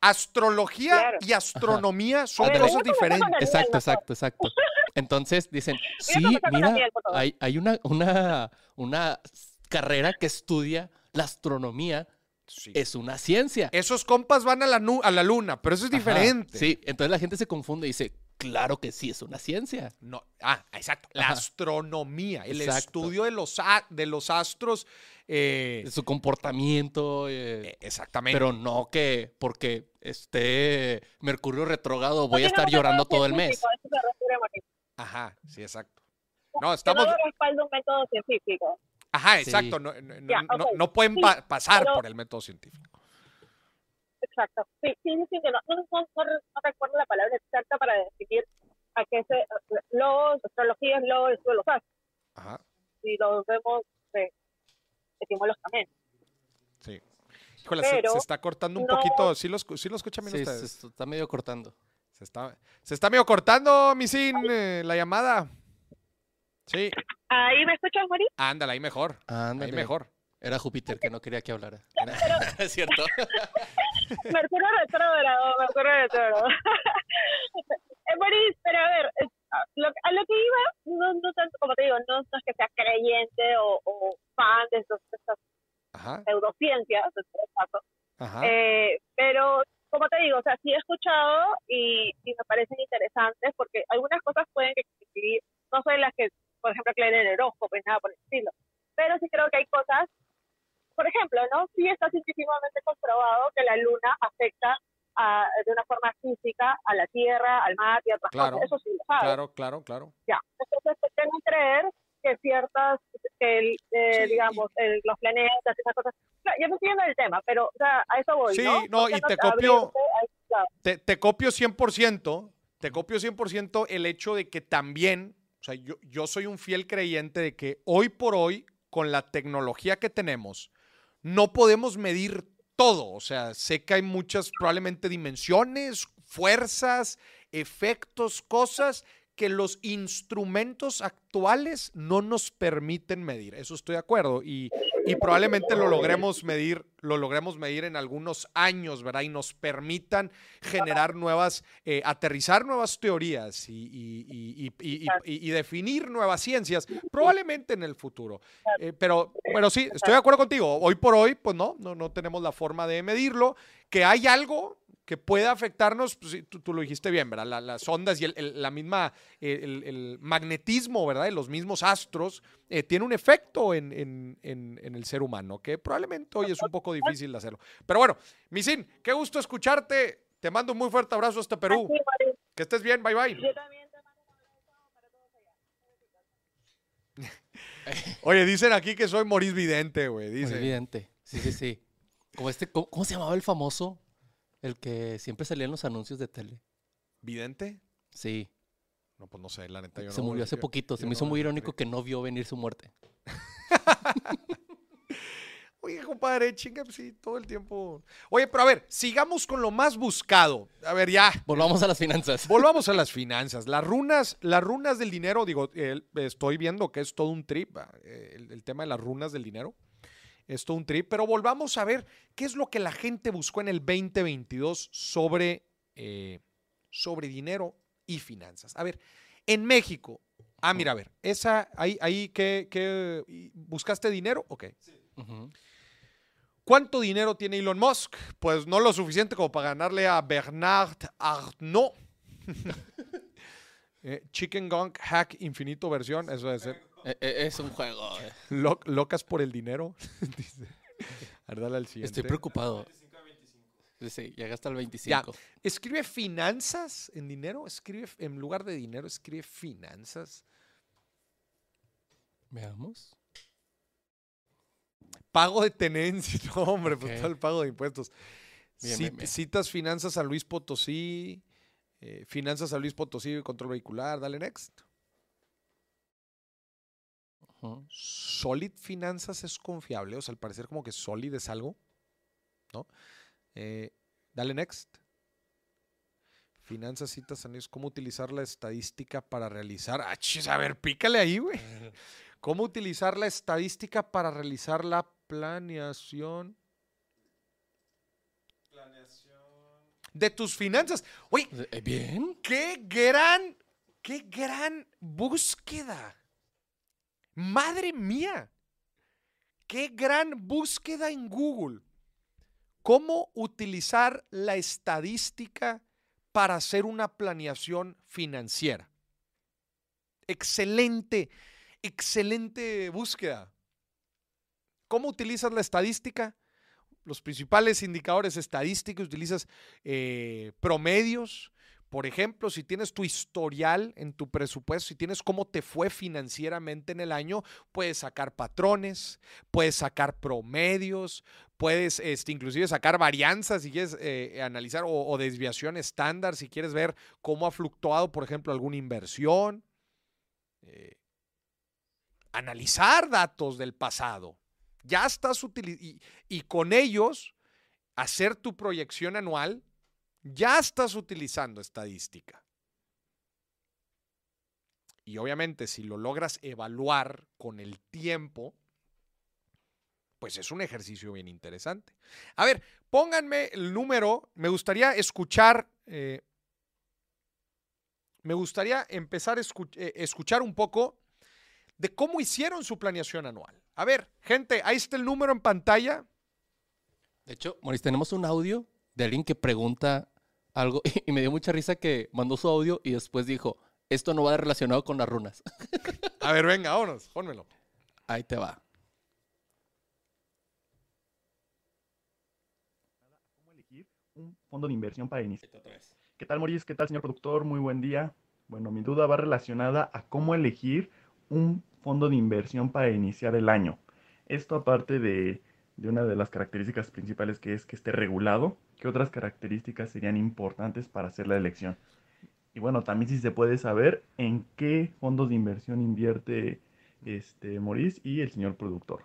Astrología
Claro.
y astronomía son
ver,
cosas diferentes.
Exacto, exacto, exacto. Entonces dicen, sí, mira, hay, hay una, una, una carrera que estudia la astronomía,
Sí.
es una ciencia.
Esos compas van a la, nu- a la luna, pero eso es
Ajá,
diferente.
Sí, entonces la gente se confunde y dice, claro que sí, es una ciencia.
No, ah, exacto. La
Ajá.
astronomía, el
Exacto.
estudio de los, a- de los astros. eh,
Su comportamiento, eh,
eh, exactamente.
pero no que porque esté Mercurio retrógrado voy a estar llorando todo el mes.
Ajá, sí, exacto. No,
Que
estamos.
un método científico.
Ajá,
Sí.
exacto. No, no- pueden
Sí,
pa- pasar
pero-
por el método científico.
Exacto. Sí, sí, sí, sí, que no, no, no, no re- no recuerdo la palabra exacta para definir a qué se... Logos, astrología es de los astros.
Ajá,
Si lo vemos eh, etimológicamente.
sí. Híjole, se,
Pero
se está cortando un
no-
poquito. ¿Sí lo, sí lo escuchan bien
Sí,
ustedes?
se está medio cortando.
Se está, se está medio cortando, Misin, eh, la llamada. Sí,
¿Ahí me escuchas, Mari?
ándale, ahí mejor.
Ándale.
Ahí mejor.
Era Júpiter que no quería que hablara. es cierto.
Mercurio retrógrado, Mercurio retrógrado. Eh, Boris, pero a ver, a lo, a lo que iba, no, no tanto como te digo, no, no es que sea creyente o, o fan de, esos, de estas
Ajá,
pseudociencias,
ajá.
eh, pero te digo, o sea, sí he escuchado y, y me parecen interesantes porque algunas cosas pueden existir, no son las que, por ejemplo, que en el horóscopo y nada por el estilo, pero sí creo que hay cosas, por ejemplo, ¿no? Sí está científicamente comprobado que la luna afecta a- de una forma física a la Tierra, al mar y a otras
Claro,
cosas. Eso sí lo sabes.
Claro, claro, claro.
Ya. Entonces, tienen que creer que ciertas, que el, eh,
Sí,
digamos, el- los planetas, esas cosas. Claro, yo no estoy viendo el tema, pero o sea, a eso voy,
Sí,
¿no?
no,
¿Por qué
y te copio-? Te, te copio 100%, te copio 100% el hecho de que también, o sea, yo, yo soy un fiel creyente de que hoy por hoy, con la tecnología que tenemos, no podemos medir todo. O sea, sé que hay muchas probablemente dimensiones, fuerzas, efectos, cosas que los instrumentos actuales no nos permiten medir. Eso estoy de acuerdo. Y, y probablemente lo logremos medir, lo logremos medir en algunos años, ¿verdad? Y nos permitan generar nuevas, eh, aterrizar nuevas teorías y, definir nuevas ciencias, probablemente en el futuro. Eh, pero, pero sí, estoy de acuerdo contigo. Hoy por hoy, pues no, no, no tenemos la forma de medirlo. Que hay algo que pueda afectarnos, pues, sí, tú, tú lo dijiste bien, ¿verdad? La- las ondas y el, el- la misma, el, el magnetismo, ¿verdad? De los mismos astros, eh, tiene un efecto en, en- en- en el ser humano, que probablemente hoy es un poco difícil de hacerlo. Pero bueno, Misin, qué gusto escucharte. Te mando un muy fuerte abrazo hasta Perú.
Sí,
Que estés bien, bye bye.
yo también te mando un abrazo para todos allá.
Oye, dicen aquí que soy Moris Vidente, güey. Dice.
evidente. Sí, sí, sí. Como este, ¿cómo, cómo se llamaba el famoso? El que siempre salía en los anuncios de tele.
¿Vidente?
Sí.
No, pues no sé, la neta. Yo
se
no-
murió hace
yo-
poquito. Se me hizo muy irónico que no vio venir su muerte.
Oye, compadre, chinga, pues sí, todo el tiempo. Oye, pero a ver, sigamos con lo más buscado. A ver, ya.
Volvamos a las finanzas.
Volvamos a las finanzas. Las runas, las runas del dinero, digo, estoy viendo que es todo un trip, eh, el, el tema de las runas del dinero. Es todo un trip, pero volvamos a ver qué es lo que la gente buscó en el 2022 sobre, eh, sobre dinero y finanzas. A ver, en México, ah, mira, a ver, esa, ahí, ahí, ¿qué, qué- buscaste dinero? Ok. ¿Cuánto dinero tiene Elon Musk? Pues no lo suficiente como para ganarle a Bernard Arnault. Eh, Chicken Gunk Hack Infinito versión, eso debe ser.
Eh, eh, es un juego. eh.
Lo- locas por el dinero. Dice. Al siguiente.
Estoy preocupado. Sí, llega hasta el
Ya.
25.
Escribe finanzas en dinero. Escribe, en lugar de dinero, escribe finanzas.
Veamos.
Pago de tenencia. No, hombre, pues
Ok.
todo el pago de impuestos.
Bien,
Cit-
bien, bien.
Citas finanzas a Luis Potosí. eh, finanzas a Luis Potosí, control vehicular. Dale next. Solid Finanzas es confiable. O sea, al parecer como que Solid es algo. ¿No? Eh, dale next. Finanzas, citas, anuales, ¿Cómo utilizar la estadística para realizar? Ah, chis, a ver, pícale ahí, güey. ¿Cómo utilizar la estadística para realizar la planeación? De tus finanzas. Oye,
Eh, Bien.
qué gran, qué gran búsqueda. Madre mía. Qué gran búsqueda en Google. ¿Cómo utilizar la estadística para hacer una planeación financiera? Excelente, excelente búsqueda. ¿Cómo utilizas la estadística? Los principales indicadores estadísticos, utilizas eh, promedios. Por ejemplo, si tienes tu historial en tu presupuesto, si tienes cómo te fue financieramente en el año, puedes sacar patrones, puedes sacar promedios, puedes este, inclusive sacar varianzas si quieres eh, analizar o, desviación estándar, si quieres ver cómo ha fluctuado, por ejemplo, alguna inversión. Eh, analizar datos del pasado. Ya estás utilizando y con ellos hacer tu proyección anual, ya estás utilizando estadística. Y obviamente si lo logras evaluar con el tiempo, pues es un ejercicio bien interesante. A ver, pónganme el número. Me gustaría escuchar, eh, me gustaría empezar a eh, escuchar un poco de cómo hicieron su planeación anual. A ver, gente, ahí está el número en pantalla.
De hecho, Maurice, tenemos un audio de alguien que pregunta algo y me dio mucha risa que mandó su audio y después dijo, esto no va relacionado con las runas.
A ver, venga, vámonos, pónmelo.
Ahí te va.
¿Cómo elegir un fondo de inversión para iniciar? ¿Qué tal, Maurice? ¿Qué tal, señor productor? Muy buen día. Bueno, mi duda va relacionada a cómo elegir un fondo de inversión para iniciar el año. Esto aparte de, de una de las características principales que es que esté regulado, ¿qué otras características serían importantes para hacer la elección? Y bueno, también si se puede saber en qué fondos de inversión invierte este Maurice y el señor productor.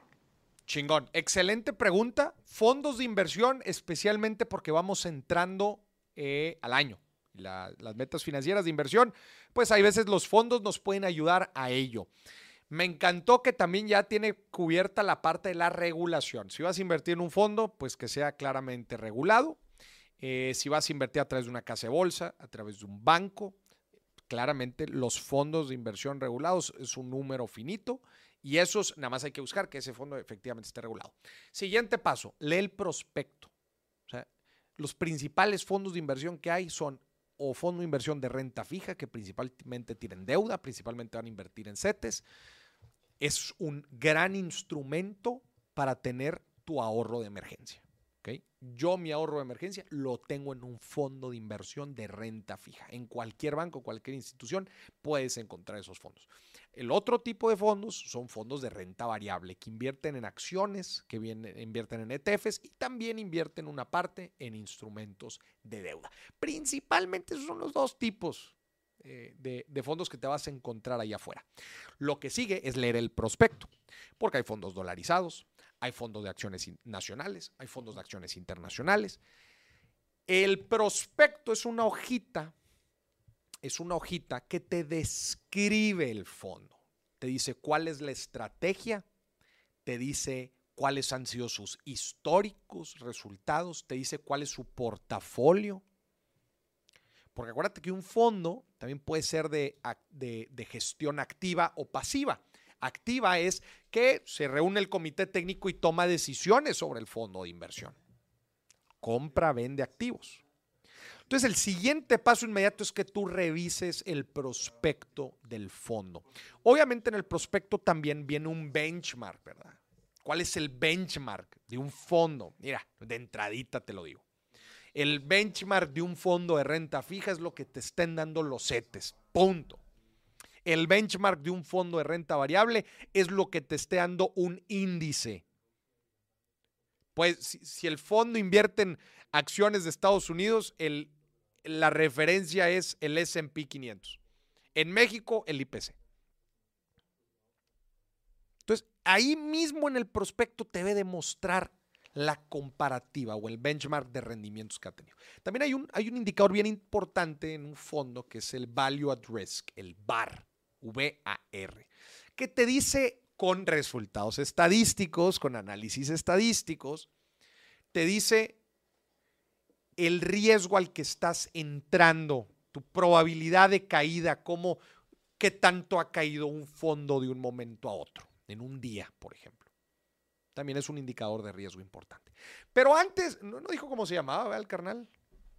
Chingón. Excelente pregunta. Fondos de inversión, especialmente porque vamos entrando eh, al año. La- las metas financieras de inversión, pues hay veces los fondos nos pueden ayudar a ello. Me encantó que también ya tiene cubierta la parte de la regulación. Si vas a invertir en un fondo, pues que sea claramente regulado. Eh, si vas a invertir a través de una casa de bolsa, a través de un banco, claramente los fondos de inversión regulados es un número finito y esos nada más hay que buscar que ese fondo efectivamente esté regulado. Siguiente paso, lee el prospecto. O sea, los principales fondos de inversión que hay son o fondo de inversión de renta fija, que principalmente tienen deuda, principalmente van a invertir en CETES. Es un gran instrumento para tener tu ahorro de emergencia. Yo mi ahorro de emergencia lo tengo en un fondo de inversión de renta fija. En cualquier banco, cualquier institución, puedes encontrar esos fondos. El otro tipo de fondos son fondos de renta variable que invierten en acciones, que invierten en ETFs y también invierten una parte en instrumentos de deuda. Principalmente esos son los dos tipos eh, de, fondos que te vas a encontrar allá afuera. Lo que sigue es leer el prospecto, porque hay fondos dolarizados, hay fondos de acciones nacionales, hay fondos de acciones internacionales. El prospecto es una hojita es una hojita que te describe el fondo. Te dice cuál es la estrategia, te dice cuáles han sido sus históricos resultados, te dice cuál es su portafolio. Porque acuérdate que un fondo también puede ser de, gestión activa o pasiva. Activa es que se reúne el comité técnico y toma decisiones sobre el fondo de inversión. Compra, vende activos. Entonces, el siguiente paso inmediato es que tú revises el prospecto del fondo. Obviamente en el prospecto también viene un benchmark, ¿verdad? ¿Cuál es el benchmark de un fondo? Mira, de entradita te lo digo. El benchmark de un fondo de renta fija es lo que te estén dando los CETES. Punto. El benchmark de un fondo de renta variable es lo que te esté dando un índice. Pues si, el fondo invierte en acciones de Estados Unidos, la referencia es el SP 500. En México, el IPC. Entonces, ahí mismo en el prospecto te debe demostrar la comparativa o el benchmark de rendimientos que ha tenido. También hay un, hay un indicador bien importante en un fondo que es el Value at Risk, el VAR, V-A-R, que te dice con resultados estadísticos, con análisis estadísticos, te dice el riesgo al que estás entrando, tu probabilidad de caída, cómo, qué tanto ha caído un fondo de un momento a otro, en un día, por ejemplo. También es un indicador de riesgo importante. Pero antes, no, no dijo cómo se llamaba, ¿verdad, el carnal?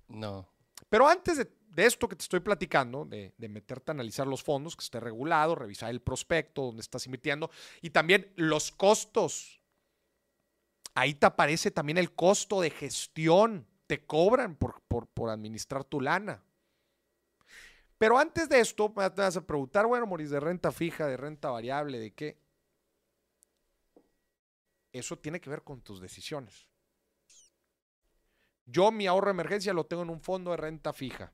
No.
Pero antes de, de esto que te estoy platicando, de, de meterte a analizar los fondos, que esté regulado, revisar el prospecto, donde estás invirtiendo, y también los costos. Ahí te aparece también el costo de gestión. Te cobran por, por, por administrar tu lana. Pero antes de esto, me vas a preguntar, bueno, Moris, de renta fija, de renta variable, ¿de qué? Eso tiene que ver con tus decisiones. Yo mi ahorro de emergencia lo tengo en un fondo de renta fija.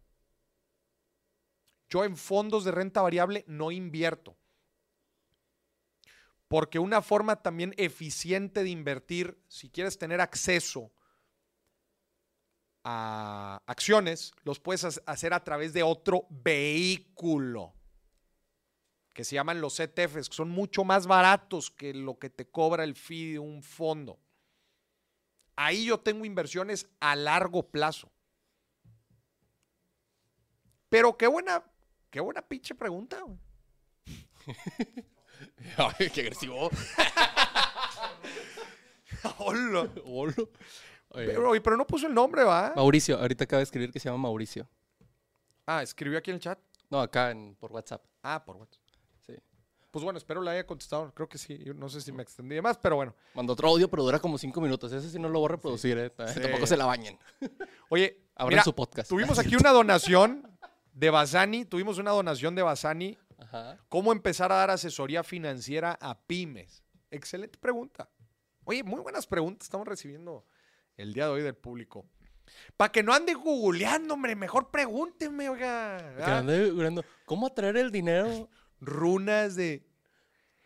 Yo en fondos de renta variable no invierto. Porque una forma también eficiente de invertir, si quieres tener acceso a acciones, los puedes ha- hacer a través de otro vehículo que se llaman los ETFs, que son mucho más baratos que lo que te cobra el fee de un fondo. Ahí yo tengo inversiones a largo plazo. Pero qué buena, qué buena pinche pregunta. güey.
Ay, qué agresivo.
Hola.
Hola. Oye,
Pero, oye, pero no puso el nombre, ¿va?
Mauricio, ahorita acaba de escribir que se llama Mauricio.
Ah, escribió aquí en el chat.
No, acá en- por WhatsApp.
Ah, por WhatsApp. Pues bueno, espero le haya contestado. Creo que sí. No sé si me extendí de más, pero bueno.
Mandó otro audio, pero dura como cinco minutos. Ese sí no lo voy a reproducir, ¿eh?
Sí.
Tampoco se la bañen.
Oye,
Abran su podcast.
tuvimos aquí una donación de Basani. Tuvimos una donación de Basani.
Ajá.
¿Cómo empezar a dar asesoría financiera a pymes? Excelente pregunta. Oye, muy buenas preguntas estamos recibiendo el día de hoy del público. Para que no ande googleando, hombre, mejor pregúntenme, oiga.
Ande figurando, ¿Cómo atraer el dinero?
Runas de...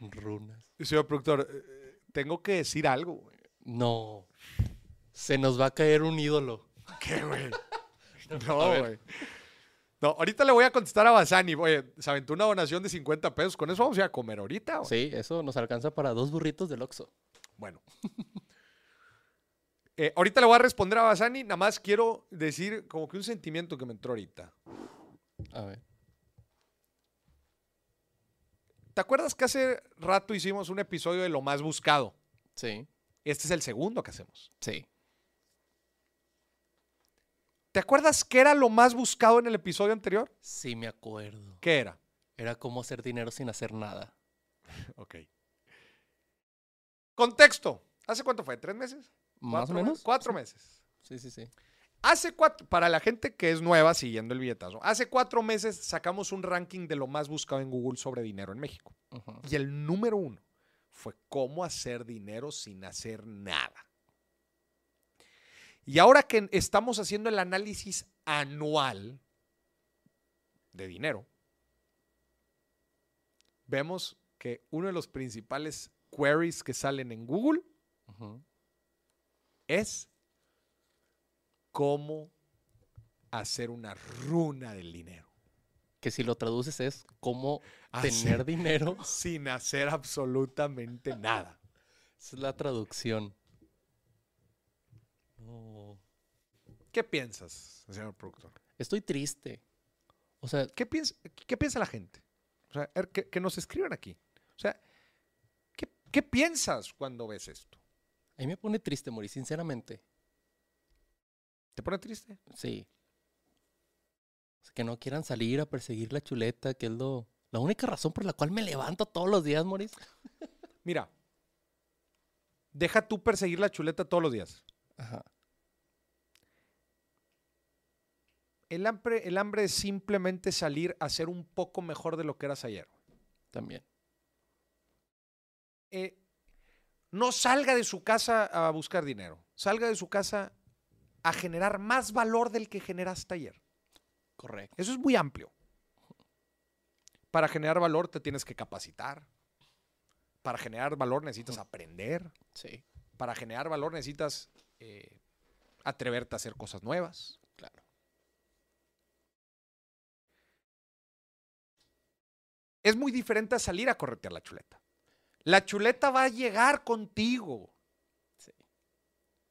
Runas.
Señor productor, eh, tengo que decir algo, güey.
No. Se nos va a caer un ídolo.
¿Qué, güey? No, güey. No, ahorita le voy a contestar a Basani. Oye, se aventó una donación de 50 pesos. Con eso vamos a ir a comer ahorita. güey.
Sí, eso nos alcanza para dos burritos del Oxxo.
Bueno. Eh, ahorita le voy a responder a Basani. Nada más quiero decir como que un sentimiento que me entró ahorita.
A ver.
¿Te acuerdas que hace rato hicimos un episodio de lo más buscado?
Sí,
Este es el segundo que hacemos.
sí.
¿Te acuerdas qué era lo más buscado en el episodio anterior?
Sí, me acuerdo.
¿Qué era?
Era cómo hacer dinero sin hacer nada.
Ok. Contexto. ¿Hace cuánto fue? ¿Tres meses?
¿Más o
¿Cuatro
menos?
meses? Cuatro meses.
Sí, sí, sí.
Hace cuatro, para la gente que es nueva siguiendo el billetazo, hace cuatro meses sacamos un ranking de lo más buscado en Google sobre dinero en México. Y el número uno fue cómo hacer dinero sin hacer nada. Y ahora que estamos haciendo el análisis anual de dinero, vemos que uno de los principales queries que salen en Google es cómo hacer una runa del dinero.
Que si lo traduces es cómo
Hacer-
tener dinero.
Sin hacer absolutamente nada.
Esa es la traducción. No.
¿Qué piensas, señor productor?
Estoy triste. O sea,
¿Qué piensa, qué piensa la gente? O sea, er, que, que nos escriban aquí. O sea, ¿qué, qué piensas cuando ves esto?
a mí me pone triste, Mori, sinceramente.
¿Te pone triste?
Sí. O sea, que no quieran salir a perseguir la chuleta, que es lo, la única razón por la cual me levanto todos los días, Moris.
Mira, deja tú perseguir la chuleta todos los días.
Ajá.
El hambre, el hambre es simplemente salir a ser un poco mejor de lo que eras ayer.
También.
Eh, no salga de su casa a buscar dinero. Salga de su casa a generar más valor del que generaste ayer.
Correcto.
Eso es muy amplio. Para generar valor te tienes que capacitar. Para generar valor necesitas aprender.
Sí,
Para generar valor necesitas eh, atreverte a hacer cosas nuevas.
claro.
Es muy diferente a salir a corretear la chuleta. La chuleta va a llegar contigo.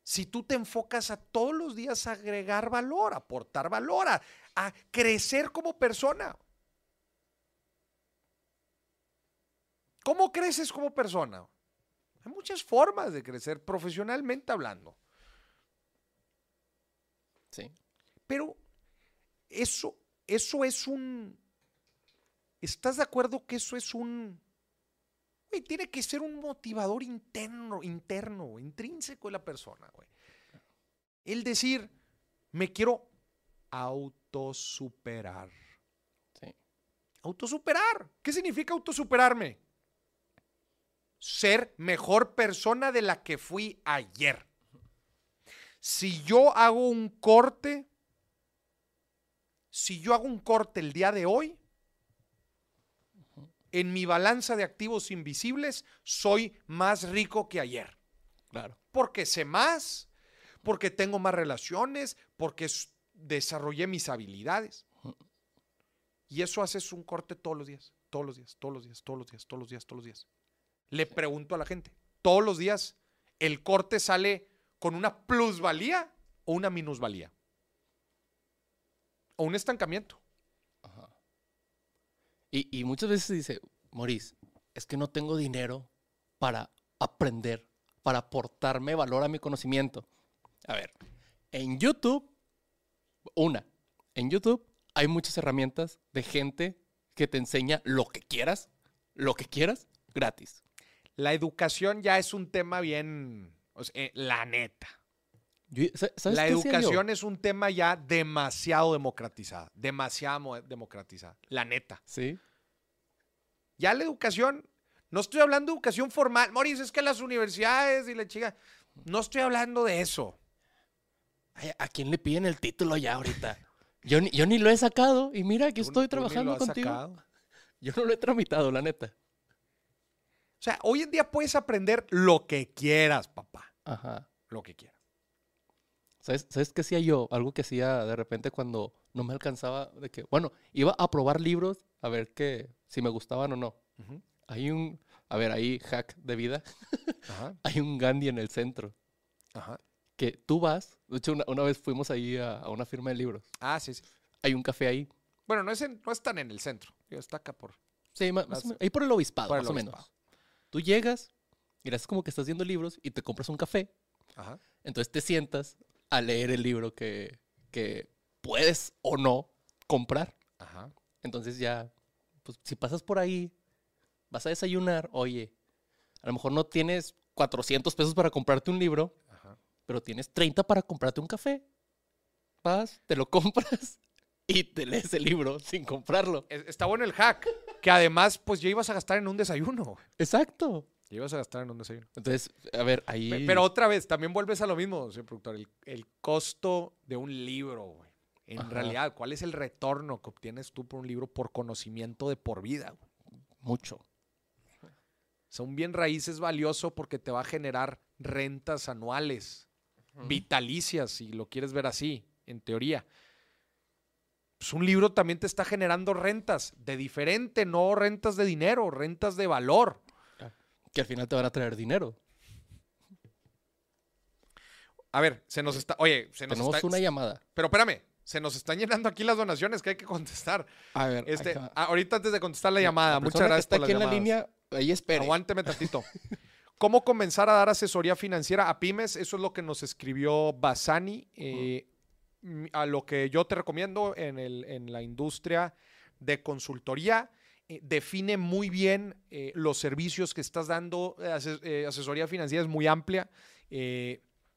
Si tú te enfocas a todos los días a agregar valor, a aportar valor, a, a crecer como persona. ¿Cómo creces como persona? Hay muchas formas de crecer profesionalmente hablando.
Sí.
Pero eso, eso es un. ¿Estás de acuerdo que eso es un. Güey, tiene que ser un motivador interno, interno, intrínseco de la persona, güey. El decir, me quiero autosuperar.
Sí.
Autosuperar. ¿Qué significa autosuperarme? Ser mejor persona de la que fui ayer. Si yo hago un corte, si yo hago un corte el día de hoy, en mi balanza de activos invisibles, soy más rico que ayer.
Claro.
Porque sé más, porque tengo más relaciones, porque desarrollé mis habilidades. Y eso haces un corte todos los días, todos los días, todos los días, todos los días, todos los días, todos los días. Le pregunto a la gente, todos los días, ¿el corte sale con una plusvalía o una minusvalía? O un estancamiento.
Y, muchas veces dice, Moris, es que no tengo dinero para aprender, para aportarme valor a mi conocimiento. A ver, en YouTube, una, en YouTube hay muchas herramientas de gente que te enseña lo que quieras, lo que quieras, gratis.
La educación ya es un tema bien, o sea, eh, la neta.
Yo- sa- ¿sabes
La educación es un tema ya demasiado democratizada, demasiado mo- democratizada, la neta.
Sí.
Ya la educación, no estoy hablando de educación formal, Moris, es que las universidades y la chica, no estoy hablando de eso.
Ay, ¿A quién le piden el título ya ahorita? Yo ni, yo ni lo he sacado y mira,
Tú-
estoy trabajando contigo.
sacado.
Yo no lo he tramitado, la neta.
O sea, hoy en día puedes aprender lo que quieras, papá,
Ajá.
lo que quieras.
¿Sabes, ¿Sabes qué hacía yo? Algo que hacía de repente cuando no me alcanzaba de que, bueno, iba a probar libros a ver que, si me gustaban o no.
Ujú.
Hay un, a ver, ahí hack de vida.
Ajá,
Hay un Gandhi en el centro
ajá.
que tú vas, de hecho una, una vez fuimos ahí a, a una firma de libros.
Ah, sí, sí.
Hay un café ahí.
Bueno, no es, en- no es tan en el centro, está acá por...
Sí, más,
Más-
o ahí por el obispado,
por el
más o
obispado.
menos. Tú llegas, y es como que estás viendo libros y te compras un café.
Ajá.
Entonces te sientas a leer el libro que, que puedes o no comprar.
Ajá.
Entonces ya, pues si pasas por ahí, vas a desayunar, oye, a lo mejor no tienes 400 pesos para comprarte un libro,
Ajá.
pero tienes 30 para comprarte un café. Vas, te lo compras y te lees el libro sin comprarlo.
Es- Está bueno el hack, que además, pues ya ibas a gastar en un desayuno.
Exacto.
Ya ibas a gastar en un desayuno.
Entonces, a ver, ahí...
Pe- Pero otra vez, también vuelves a lo mismo, señor productor. El, el costo de un libro, güey. En
Ajá.
realidad, ¿cuál es el retorno que obtienes tú por un libro por conocimiento de por vida? güey?
Mucho.
O sea, un bien raíz es valioso porque te va a generar rentas anuales, vitalicias, si lo quieres ver así, en teoría. Pues un libro también te está generando rentas de diferente, no rentas de dinero, rentas de valor.
Que al final te van a traer dinero.
A ver, se nos está. Oye, se nos
Tenemos
está.
una llamada.
Pero espérame, se nos están llenando aquí las donaciones que hay que contestar.
A ver,
Este,
acá.
ah, ahorita antes de contestar la llamada,
La
muchas
que
gracias
está
por
aquí en la línea, ahí espere.
Aguánteme tantito. ¿Cómo comenzar a dar asesoría financiera a pymes? Eso es lo que nos escribió Basani. eh, A lo que yo te recomiendo en, el- en la industria de consultoría. Eh, define muy bien eh, los servicios que estás dando. eh, ase- asesoría financiera es muy amplia.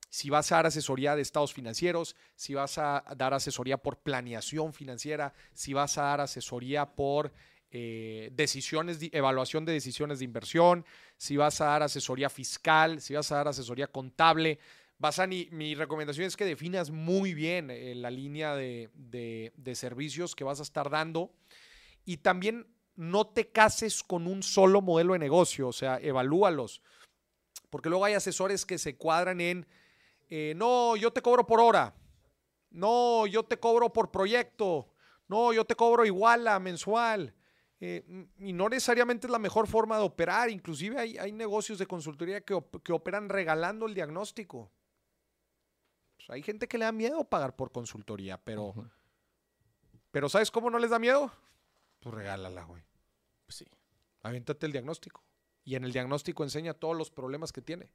si vas a dar asesoría de estados financieros, si vas a dar asesoría por planeación financiera, si vas a dar asesoría por decisiones, de- evaluación de decisiones de inversión, si vas a dar asesoría fiscal, si vas a dar asesoría contable. Basani, mi recomendación es que definas muy bien la línea de- de servicios que vas a estar dando y también no te cases con un solo modelo de negocio, o sea, evalúalos. Porque luego hay asesores que se cuadran en, eh, no, yo te cobro por hora, no, yo te cobro por proyecto, no, yo te cobro igual a mensual. Eh, y no necesariamente es la mejor forma de operar. Inclusive hay, hay negocios de consultoría que, op- que operan regalando el diagnóstico. Pues hay gente que le da miedo pagar por consultoría, pero, pero ¿sabes cómo no les da miedo? Pues regálala, güey.
Pues sí.
Aviéntate el diagnóstico. Y en el diagnóstico enseña todos los problemas que tiene.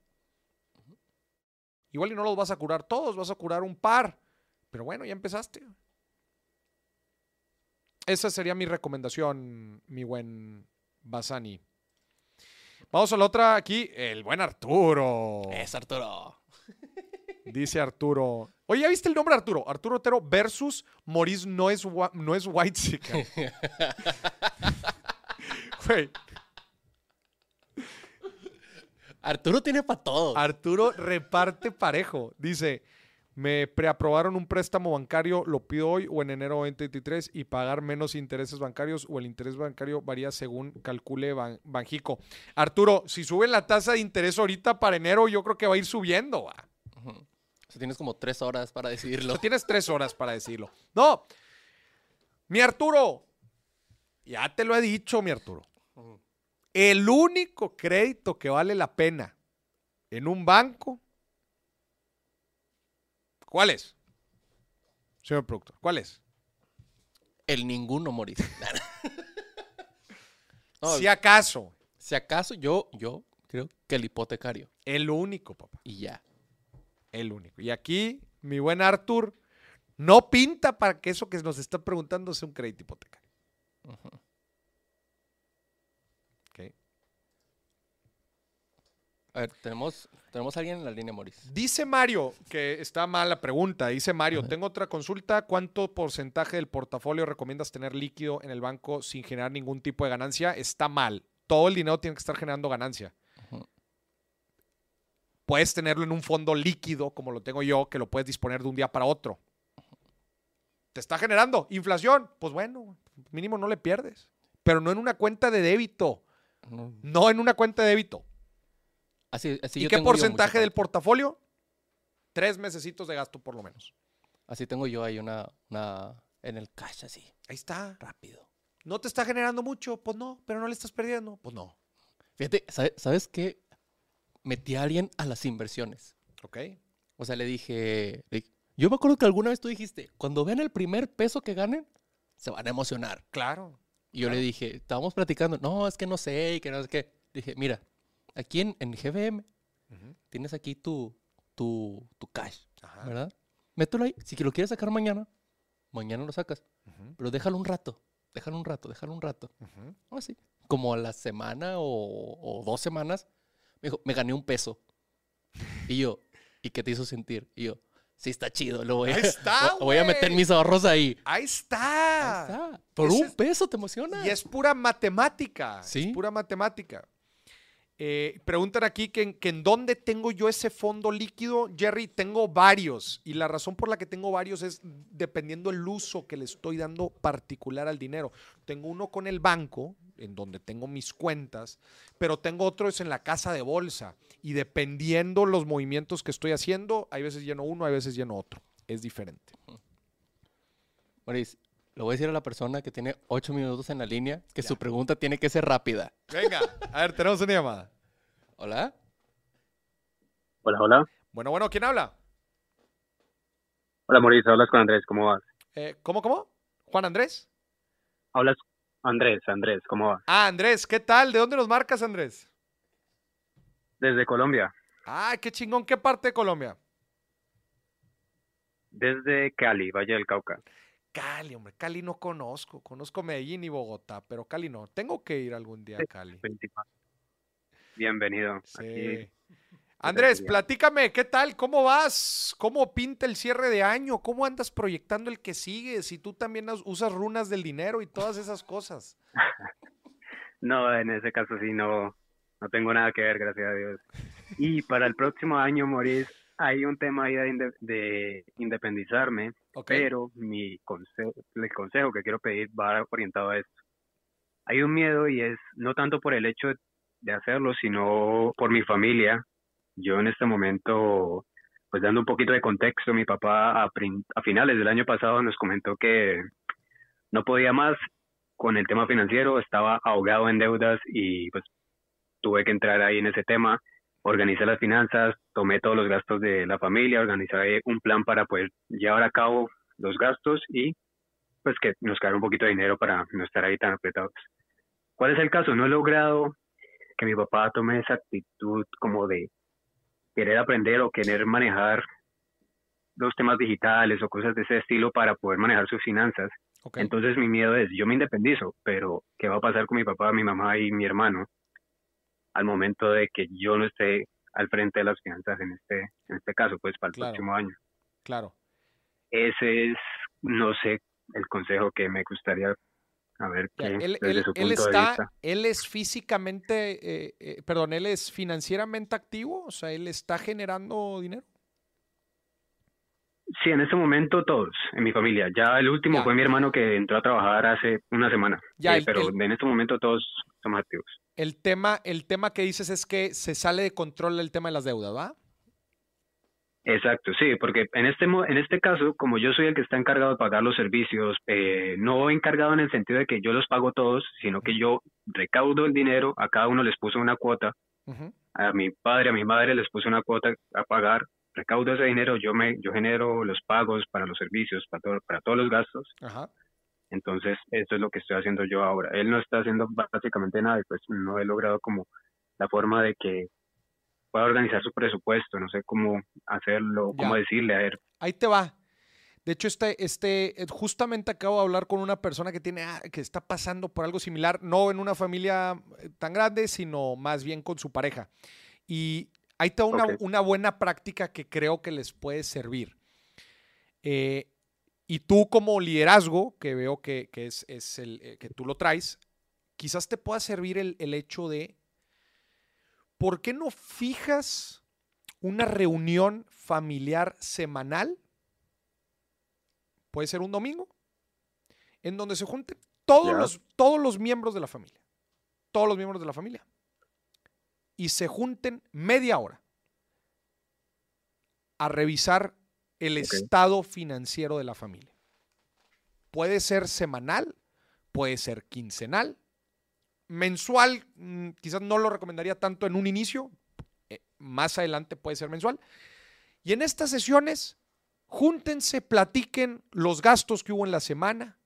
Igual y no los vas a curar todos, vas a curar un par. Pero bueno, ya empezaste. Esa sería mi recomendación, mi buen Basani. Vamos a la otra aquí, el buen Arturo.
Es Arturo.
Dice Arturo. Oye, ¿ya viste el nombre de Arturo? Arturo Otero versus Maurice no es, no es White Güey,
Arturo tiene para todo.
Arturo reparte parejo. Dice, me preaprobaron un préstamo bancario, lo pido hoy o en enero 2023 y pagar menos intereses bancarios o el interés bancario varía según calcule Ban- Banjico. Arturo, si suben la tasa de interés ahorita para enero, yo creo que va a ir subiendo. va.
Ujú. O sea, tienes como tres horas para decidirlo.
No tienes tres horas para decirlo. No, mi Arturo, ya te lo he dicho, mi Arturo. El único crédito que vale la pena en un banco, ¿cuál es? Señor productor, ¿cuál es?
El ninguno, Moris. No,
si acaso,
si acaso yo, yo creo que el hipotecario.
el único, papá.
Y ya.
El único. Y aquí, mi buen Arthur, no pinta para que eso que nos está preguntando sea un crédito hipotecario. Ok.
A ver, tenemos, tenemos a alguien en la línea, Moris.
Dice Mario, que está mal la pregunta. Dice Mario, tengo otra consulta. ¿Cuánto porcentaje del portafolio recomiendas tener líquido en el banco sin generar ningún tipo de ganancia? Está mal. Todo el dinero tiene que estar generando ganancia. Puedes tenerlo en un fondo líquido, como lo tengo yo, que lo puedes disponer de un día para otro. Te está generando inflación. Pues bueno, mínimo no le pierdes. Pero no en una cuenta de débito.
No.
No en una cuenta de débito.
Así, así
¿Y
yo
qué
tengo
porcentaje del portafolio? Tres mesecitos de gasto por lo menos.
Así tengo yo ahí una, una en el cash así,
Ahí está.
rápido.
¿No te está generando mucho? Pues no, pero no le estás perdiendo. Pues no.
Fíjate, ¿sabe- ¿sabes qué? Metí a alguien a las inversiones.
Ok.
O sea, le dije, yo me acuerdo que alguna vez tú dijiste, cuando vean el primer peso que ganen, se van a emocionar.
Claro.
Y yo le dije, estábamos platicando, no, es que no sé, y que no sé qué. Dije, mira, aquí en, en GBM
Ujú.
tienes aquí tu, tu, tu cash,
Ajá.
¿verdad? Mételo ahí. Si que lo quieres sacar mañana, mañana lo sacas.
Ujú.
Pero déjalo un rato, déjalo un rato, déjalo un rato.
Ujú.
Así. Como a la semana o, o dos semanas, me dijo, me gané un peso. Y yo, ¿y qué te hizo sentir? Y yo, sí está chido, lo voy a,
Ahí está,
voy a meter mis ahorros ahí.
Ahí está.
Ahí está. Por
Ese
un
es-
peso te emociona.
Y es pura matemática.
Sí.
Es pura matemática. Eh, preguntan aquí que, que en dónde tengo yo ese fondo líquido. Jerry, tengo varios. Y la razón por la que tengo varios es dependiendo el uso que le estoy dando particular al dinero. Tengo uno con el banco, en donde tengo mis cuentas, pero tengo otros en la casa de bolsa. Y dependiendo los movimientos que estoy haciendo, hay veces lleno uno, hay veces lleno otro. Es diferente.
Le voy a decir a la persona que tiene ocho minutos en la línea que su pregunta tiene que ser rápida.
Venga, a ver, tenemos una llamada.
¿Hola?
Hola, hola.
Bueno, bueno, ¿quién habla?
Hola, Mauricio. Hablas con Andrés. ¿Cómo vas?
Eh, ¿Cómo, cómo? ¿Juan Andrés?
Hablas Andrés, Andrés. ¿Cómo vas?
Ah, Andrés, ¿qué tal? ¿De dónde nos marcas, Andrés?
Desde Colombia.
Ay, qué chingón, ¿qué parte de Colombia?
Desde Cali, Valle del Cauca.
Cali, hombre, Cali no conozco. Conozco Medellín y Bogotá, pero Cali no. Tengo que ir algún día a Cali.
24. Bienvenido.
Sí. Andrés, platícame, ¿qué tal? ¿Cómo vas? ¿Cómo pinta el cierre de año? ¿Cómo andas proyectando el que sigue? Si tú también us- usas runas del dinero y todas esas cosas.
No, en ese caso sí, no, no tengo nada que ver, gracias a Dios. Y para el próximo año, Maurice, hay un tema ahí de independizarme, Pero mi consejo, el consejo que quiero pedir va orientado a esto. Hay un miedo y es no tanto por el hecho de hacerlo, sino por mi familia. Yo en este momento, pues dando un poquito de contexto, mi papá a, a finales del año pasado nos comentó que no podía más con el tema financiero, estaba ahogado en deudas y pues tuve que entrar ahí en ese tema, organicé las finanzas, tomé todos los gastos de la familia, organizé un plan para poder llevar a cabo los gastos y pues que nos quedara un poquito de dinero para no estar ahí tan apretados. ¿Cuál es el caso? No he logrado que mi papá tome esa actitud como de querer aprender o querer manejar los temas digitales o cosas de ese estilo para poder manejar sus finanzas. Entonces mi miedo es, yo me independizo, pero ¿qué va a pasar con mi papá, mi mamá y mi hermano al momento de que yo no esté al frente de las finanzas en este, en este caso, pues para el
Claro.
próximo año?
Claro.
Ese es, no sé, el consejo que me gustaría a ver
él,
desde
él-
su
él
punto de
está,
vista.
él es físicamente, eh, eh, perdón, él es financieramente activo, o sea, él está generando dinero.
Sí, en este momento todos, en mi familia. Ya el último
Ya.
fue mi hermano que entró a trabajar hace una semana.
Ya,
Eh,
el-
pero
el-
en este momento todos somos activos.
El tema, el tema que dices es que se sale de control el tema de las deudas, ¿va?
Exacto, sí, porque en este en este caso, como yo soy el que está encargado de pagar los servicios, eh, no encargado en el sentido de que yo los pago todos, sino que yo recaudo el dinero, a cada uno les puse una cuota, a mi padre, a mi madre les puse una cuota a pagar, recaudo ese dinero, yo me yo genero los pagos para los servicios, para todo- para todos los gastos,
Ajá.
Entonces esto es lo que estoy haciendo yo ahora. Él no está haciendo básicamente nada y pues no he logrado como la forma de que pueda organizar su presupuesto, no sé cómo hacerlo, cómo decirle, a ver.
Ahí te va. De hecho, este, este, justamente acabo de hablar con una persona que tiene, ah, que está pasando por algo similar, no en una familia eh, tan grande, sino más bien con su pareja. Y ahí está una, una buena práctica que creo que les puede servir. Eh, y tú como liderazgo, que veo que, es, es, el que tú lo traes, quizás te pueda servir el, el hecho de, ¿por qué no fijas una reunión familiar semanal? puede ser un domingo, en donde se junten todos, los, todos los miembros de la familia. Todos los miembros de la familia. Y se junten media hora a revisar el estado financiero de la familia. Puede ser semanal, puede ser quincenal, mensual, mm, quizás no lo recomendaría tanto en un inicio, eh, más adelante puede ser mensual. Y en estas sesiones Júntense, platiquen los gastos que hubo en la semana,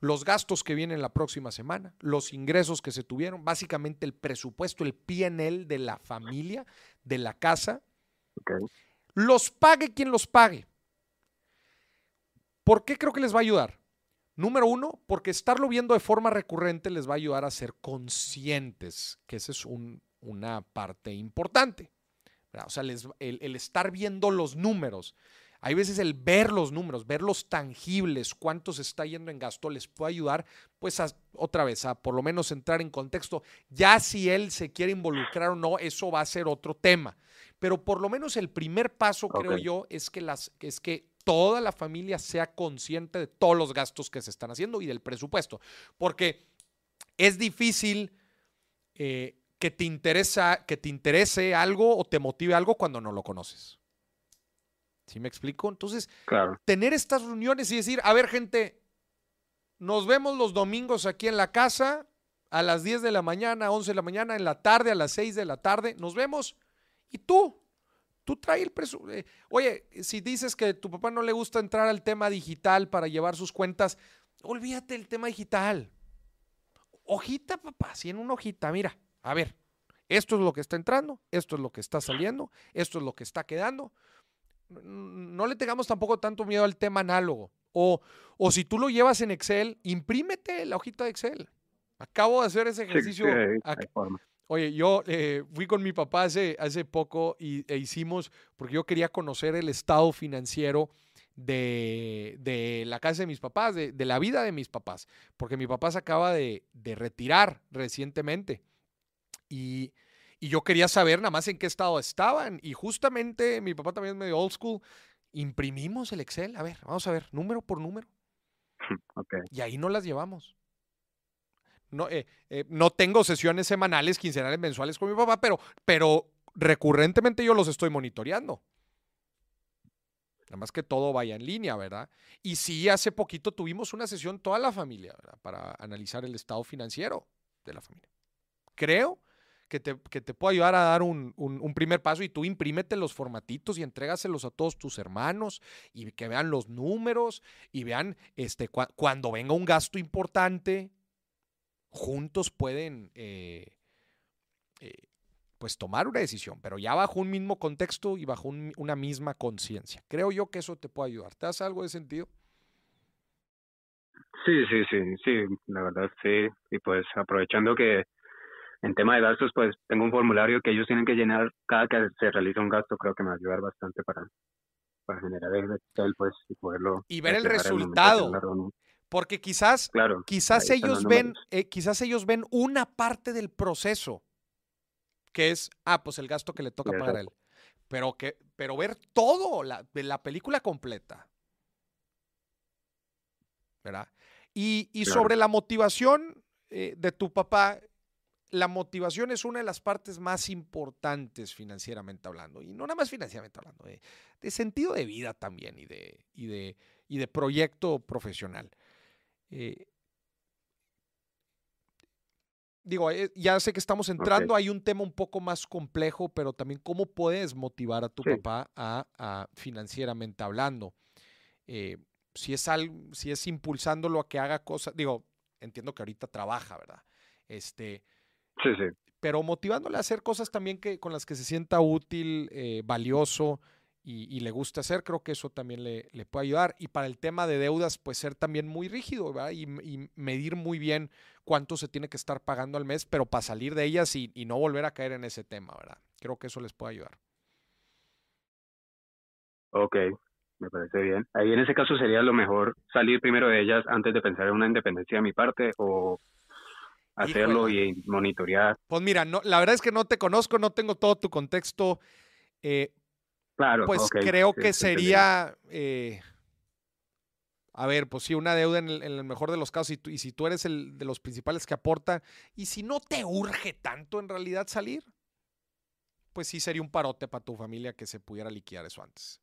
los gastos que vienen la próxima semana, los ingresos que se tuvieron, básicamente el presupuesto, el PNL de la familia, de la casa. Los pague quien los pague. ¿Por qué creo que les va a ayudar? Número uno, porque estarlo viendo de forma recurrente les va a ayudar a ser conscientes, que esa es una parte importante. O sea, el estar viendo los números hay veces el ver los números, ver los tangibles, cuánto se está yendo en gasto, les puede ayudar, pues otra vez, a por lo menos entrar en contexto. Ya si él se quiere involucrar o no, eso va a ser otro tema. Pero por lo menos el primer paso, creo yo, es que, las, es que toda la familia sea consciente de todos los gastos que se están haciendo y del presupuesto. Porque es difícil eh, que, te interesa, que te interese algo o te motive algo cuando no lo conoces. ¿Sí me explico? Entonces, tener estas reuniones y decir, a ver, gente, nos vemos los domingos aquí en la casa a las 10 de la mañana, 11 de la mañana, en la tarde, a las 6 de la tarde, nos vemos. Y tú, tú trae el presupuesto. Eh, oye, si dices que tu papá no le gusta entrar al tema digital para llevar sus cuentas, olvídate del tema digital. Hojita, papá, si en una hojita, mira, a ver, esto es lo que está entrando, esto es lo que está saliendo, esto es lo que está quedando no le tengamos tampoco tanto miedo al tema análogo. O, o si tú lo llevas en Excel, imprímete la hojita de Excel. Acabo de hacer ese ejercicio. Oye, yo eh, fui con mi papá hace, hace poco y, e hicimos, porque yo quería conocer el estado financiero de, de la casa de mis papás, de, de, la vida de mis papás, porque mi papá se acaba de, de retirar recientemente. Y, y yo quería saber nada más en qué estado estaban. Y justamente mi papá también es medio old school. Imprimimos el Excel. A ver, vamos a ver, número por número. Y ahí no las llevamos. No, eh, eh, no tengo sesiones semanales, quincenales, mensuales con mi papá, pero, pero recurrentemente yo los estoy monitoreando. Nada más que todo vaya en línea, ¿verdad? Y sí, hace poquito tuvimos una sesión toda la familia. Para analizar el estado financiero de la familia. Creo que te, que te pueda ayudar a dar un, primer paso y tú imprímete los formatitos y entrégaselos a todos tus hermanos y que vean los números y vean este, cuando venga un gasto importante, juntos pueden eh, eh, pues tomar una decisión, pero ya bajo un mismo contexto y bajo una misma conciencia. Creo yo que eso te puede ayudar. ¿Te hace algo de sentido?
Sí, sí, sí, sí, la verdad sí. Y pues aprovechando que en tema de gastos, pues tengo un formulario que ellos tienen que llenar cada que se realiza un gasto, creo que me va a ayudar bastante para, para generar el Excel, pues, y poderlo...
Y ver el resultado. Porque quizás, claro, quizás ellos ven, eh, quizás ellos ven una parte del proceso, que es, ah, pues el gasto que le toca pagar a él. Pero que, pero ver todo, la, la película completa. ¿Verdad? Y, y sobre la motivación eh, de tu papá, la motivación es una de las partes más importantes financieramente hablando. Y no nada más financieramente hablando, de, sentido de vida también y de, y de, y de proyecto profesional. Eh, digo, eh, ya sé que estamos entrando, hay un tema un poco más complejo, pero también cómo puedes motivar a tu papá a, financieramente hablando. Eh, si es algo, si es impulsándolo a que haga cosas, digo, entiendo que ahorita trabaja, ¿verdad? Este,
Sí, sí.
pero motivándole a hacer cosas también que, con las que se sienta útil, eh, valioso y, le gusta hacer, creo que eso también le, le, puede ayudar. Y para el tema de deudas, pues ser también muy rígido y, y, medir muy bien cuánto se tiene que estar pagando al mes, pero para salir de ellas y, no volver a caer en ese tema, ¿verdad? Creo que eso les puede ayudar.
Ok, me parece bien. Ahí en ese caso sería lo mejor salir primero de ellas antes de pensar en una independencia de mi parte o hacerlo y monitorear.
Pues mira, no, la verdad es que no te conozco, no tengo todo tu contexto. Eh,
claro,
pues creo que sería, eh, a ver, pues sí, una deuda en el, mejor de los casos, y, y, si tú eres el de los principales que aporta, y si no te urge tanto en realidad salir, pues sí sería un parote para tu familia que se pudiera liquidar eso antes.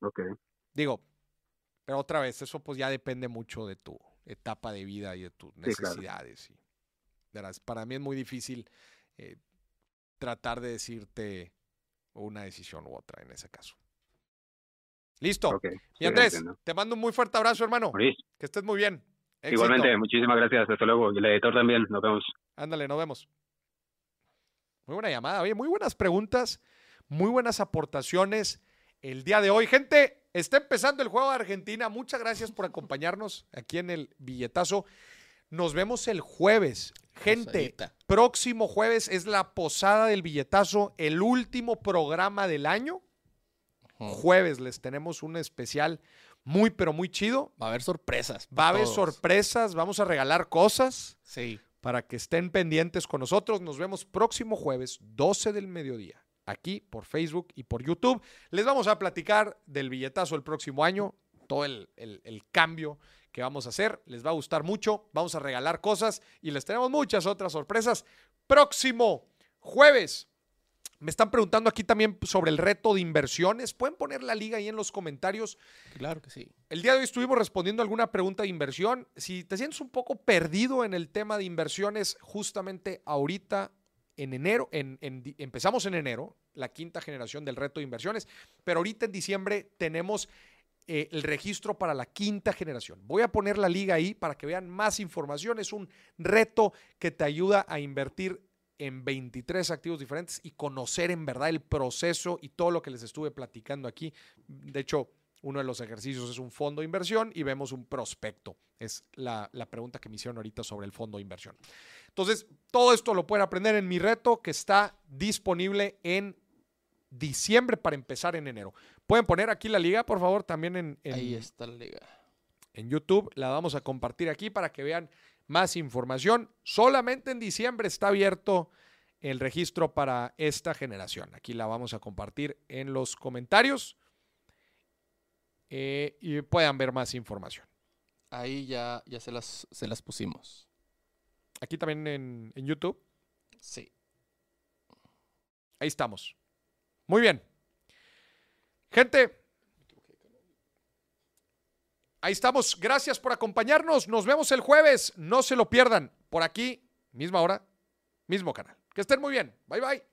Ok.
Digo, pero otra vez, eso pues ya depende mucho de tu etapa de vida y de tus necesidades. para mí es muy difícil eh, tratar de decirte una decisión u otra en ese caso. Listo. Y Andrés, te mando un muy fuerte abrazo, hermano. Que estés muy bien.
Igualmente, muchísimas gracias. Hasta luego. Y el editor también. Nos vemos.
Ándale, nos vemos. Muy buena llamada. Oye, muy buenas preguntas, muy buenas aportaciones el día de hoy. Gente, está empezando el juego de Argentina. Muchas gracias por acompañarnos aquí en el billetazo. Nos vemos el jueves. Gente, próximo jueves es la posada del billetazo, el último programa del año. Jueves les tenemos un especial muy, pero muy chido.
Va a haber sorpresas.
Va a haber sorpresas, vamos a regalar cosas.
Sí.
Para que estén pendientes con nosotros. Nos vemos próximo jueves, 12 del mediodía aquí por Facebook y por YouTube. Les vamos a platicar del billetazo el próximo año, todo el, cambio que vamos a hacer. Les va a gustar mucho. Vamos a regalar cosas y les tenemos muchas otras sorpresas. Próximo jueves. Me están preguntando aquí también sobre el reto de inversiones. ¿Pueden poner la liga ahí en los comentarios?
Claro que sí.
El día de hoy estuvimos respondiendo alguna pregunta de inversión. Si te sientes un poco perdido en el tema de inversiones, justamente ahorita en enero, en, empezamos en enero, la quinta generación del reto de inversiones, pero ahorita en diciembre tenemos eh, el registro para la quinta generación. Voy a poner la liga ahí para que vean más información. Es un reto que te ayuda a invertir en 23 activos diferentes y conocer en verdad el proceso y todo lo que les estuve platicando aquí. De hecho, uno de los ejercicios es un fondo de inversión y vemos un prospecto. Es la, la pregunta que me hicieron ahorita sobre el fondo de inversión. Entonces, todo esto lo pueden aprender en mi reto que está disponible en diciembre para empezar en enero. Pueden poner aquí la liga, por favor, también en,
Ahí está la liga.
En YouTube la vamos a compartir aquí para que vean más información. Solamente en diciembre está abierto el registro para esta generación. Aquí la vamos a compartir en los comentarios eh, y puedan ver más información.
Ahí ya, ya se, las, se las pusimos.
Aquí también en, en YouTube.
Sí.
Ahí estamos. Muy bien. Gente, ahí estamos. Gracias por acompañarnos. Nos vemos el jueves. No se lo pierdan. Por aquí, misma hora, mismo canal. Que estén muy bien. Bye bye.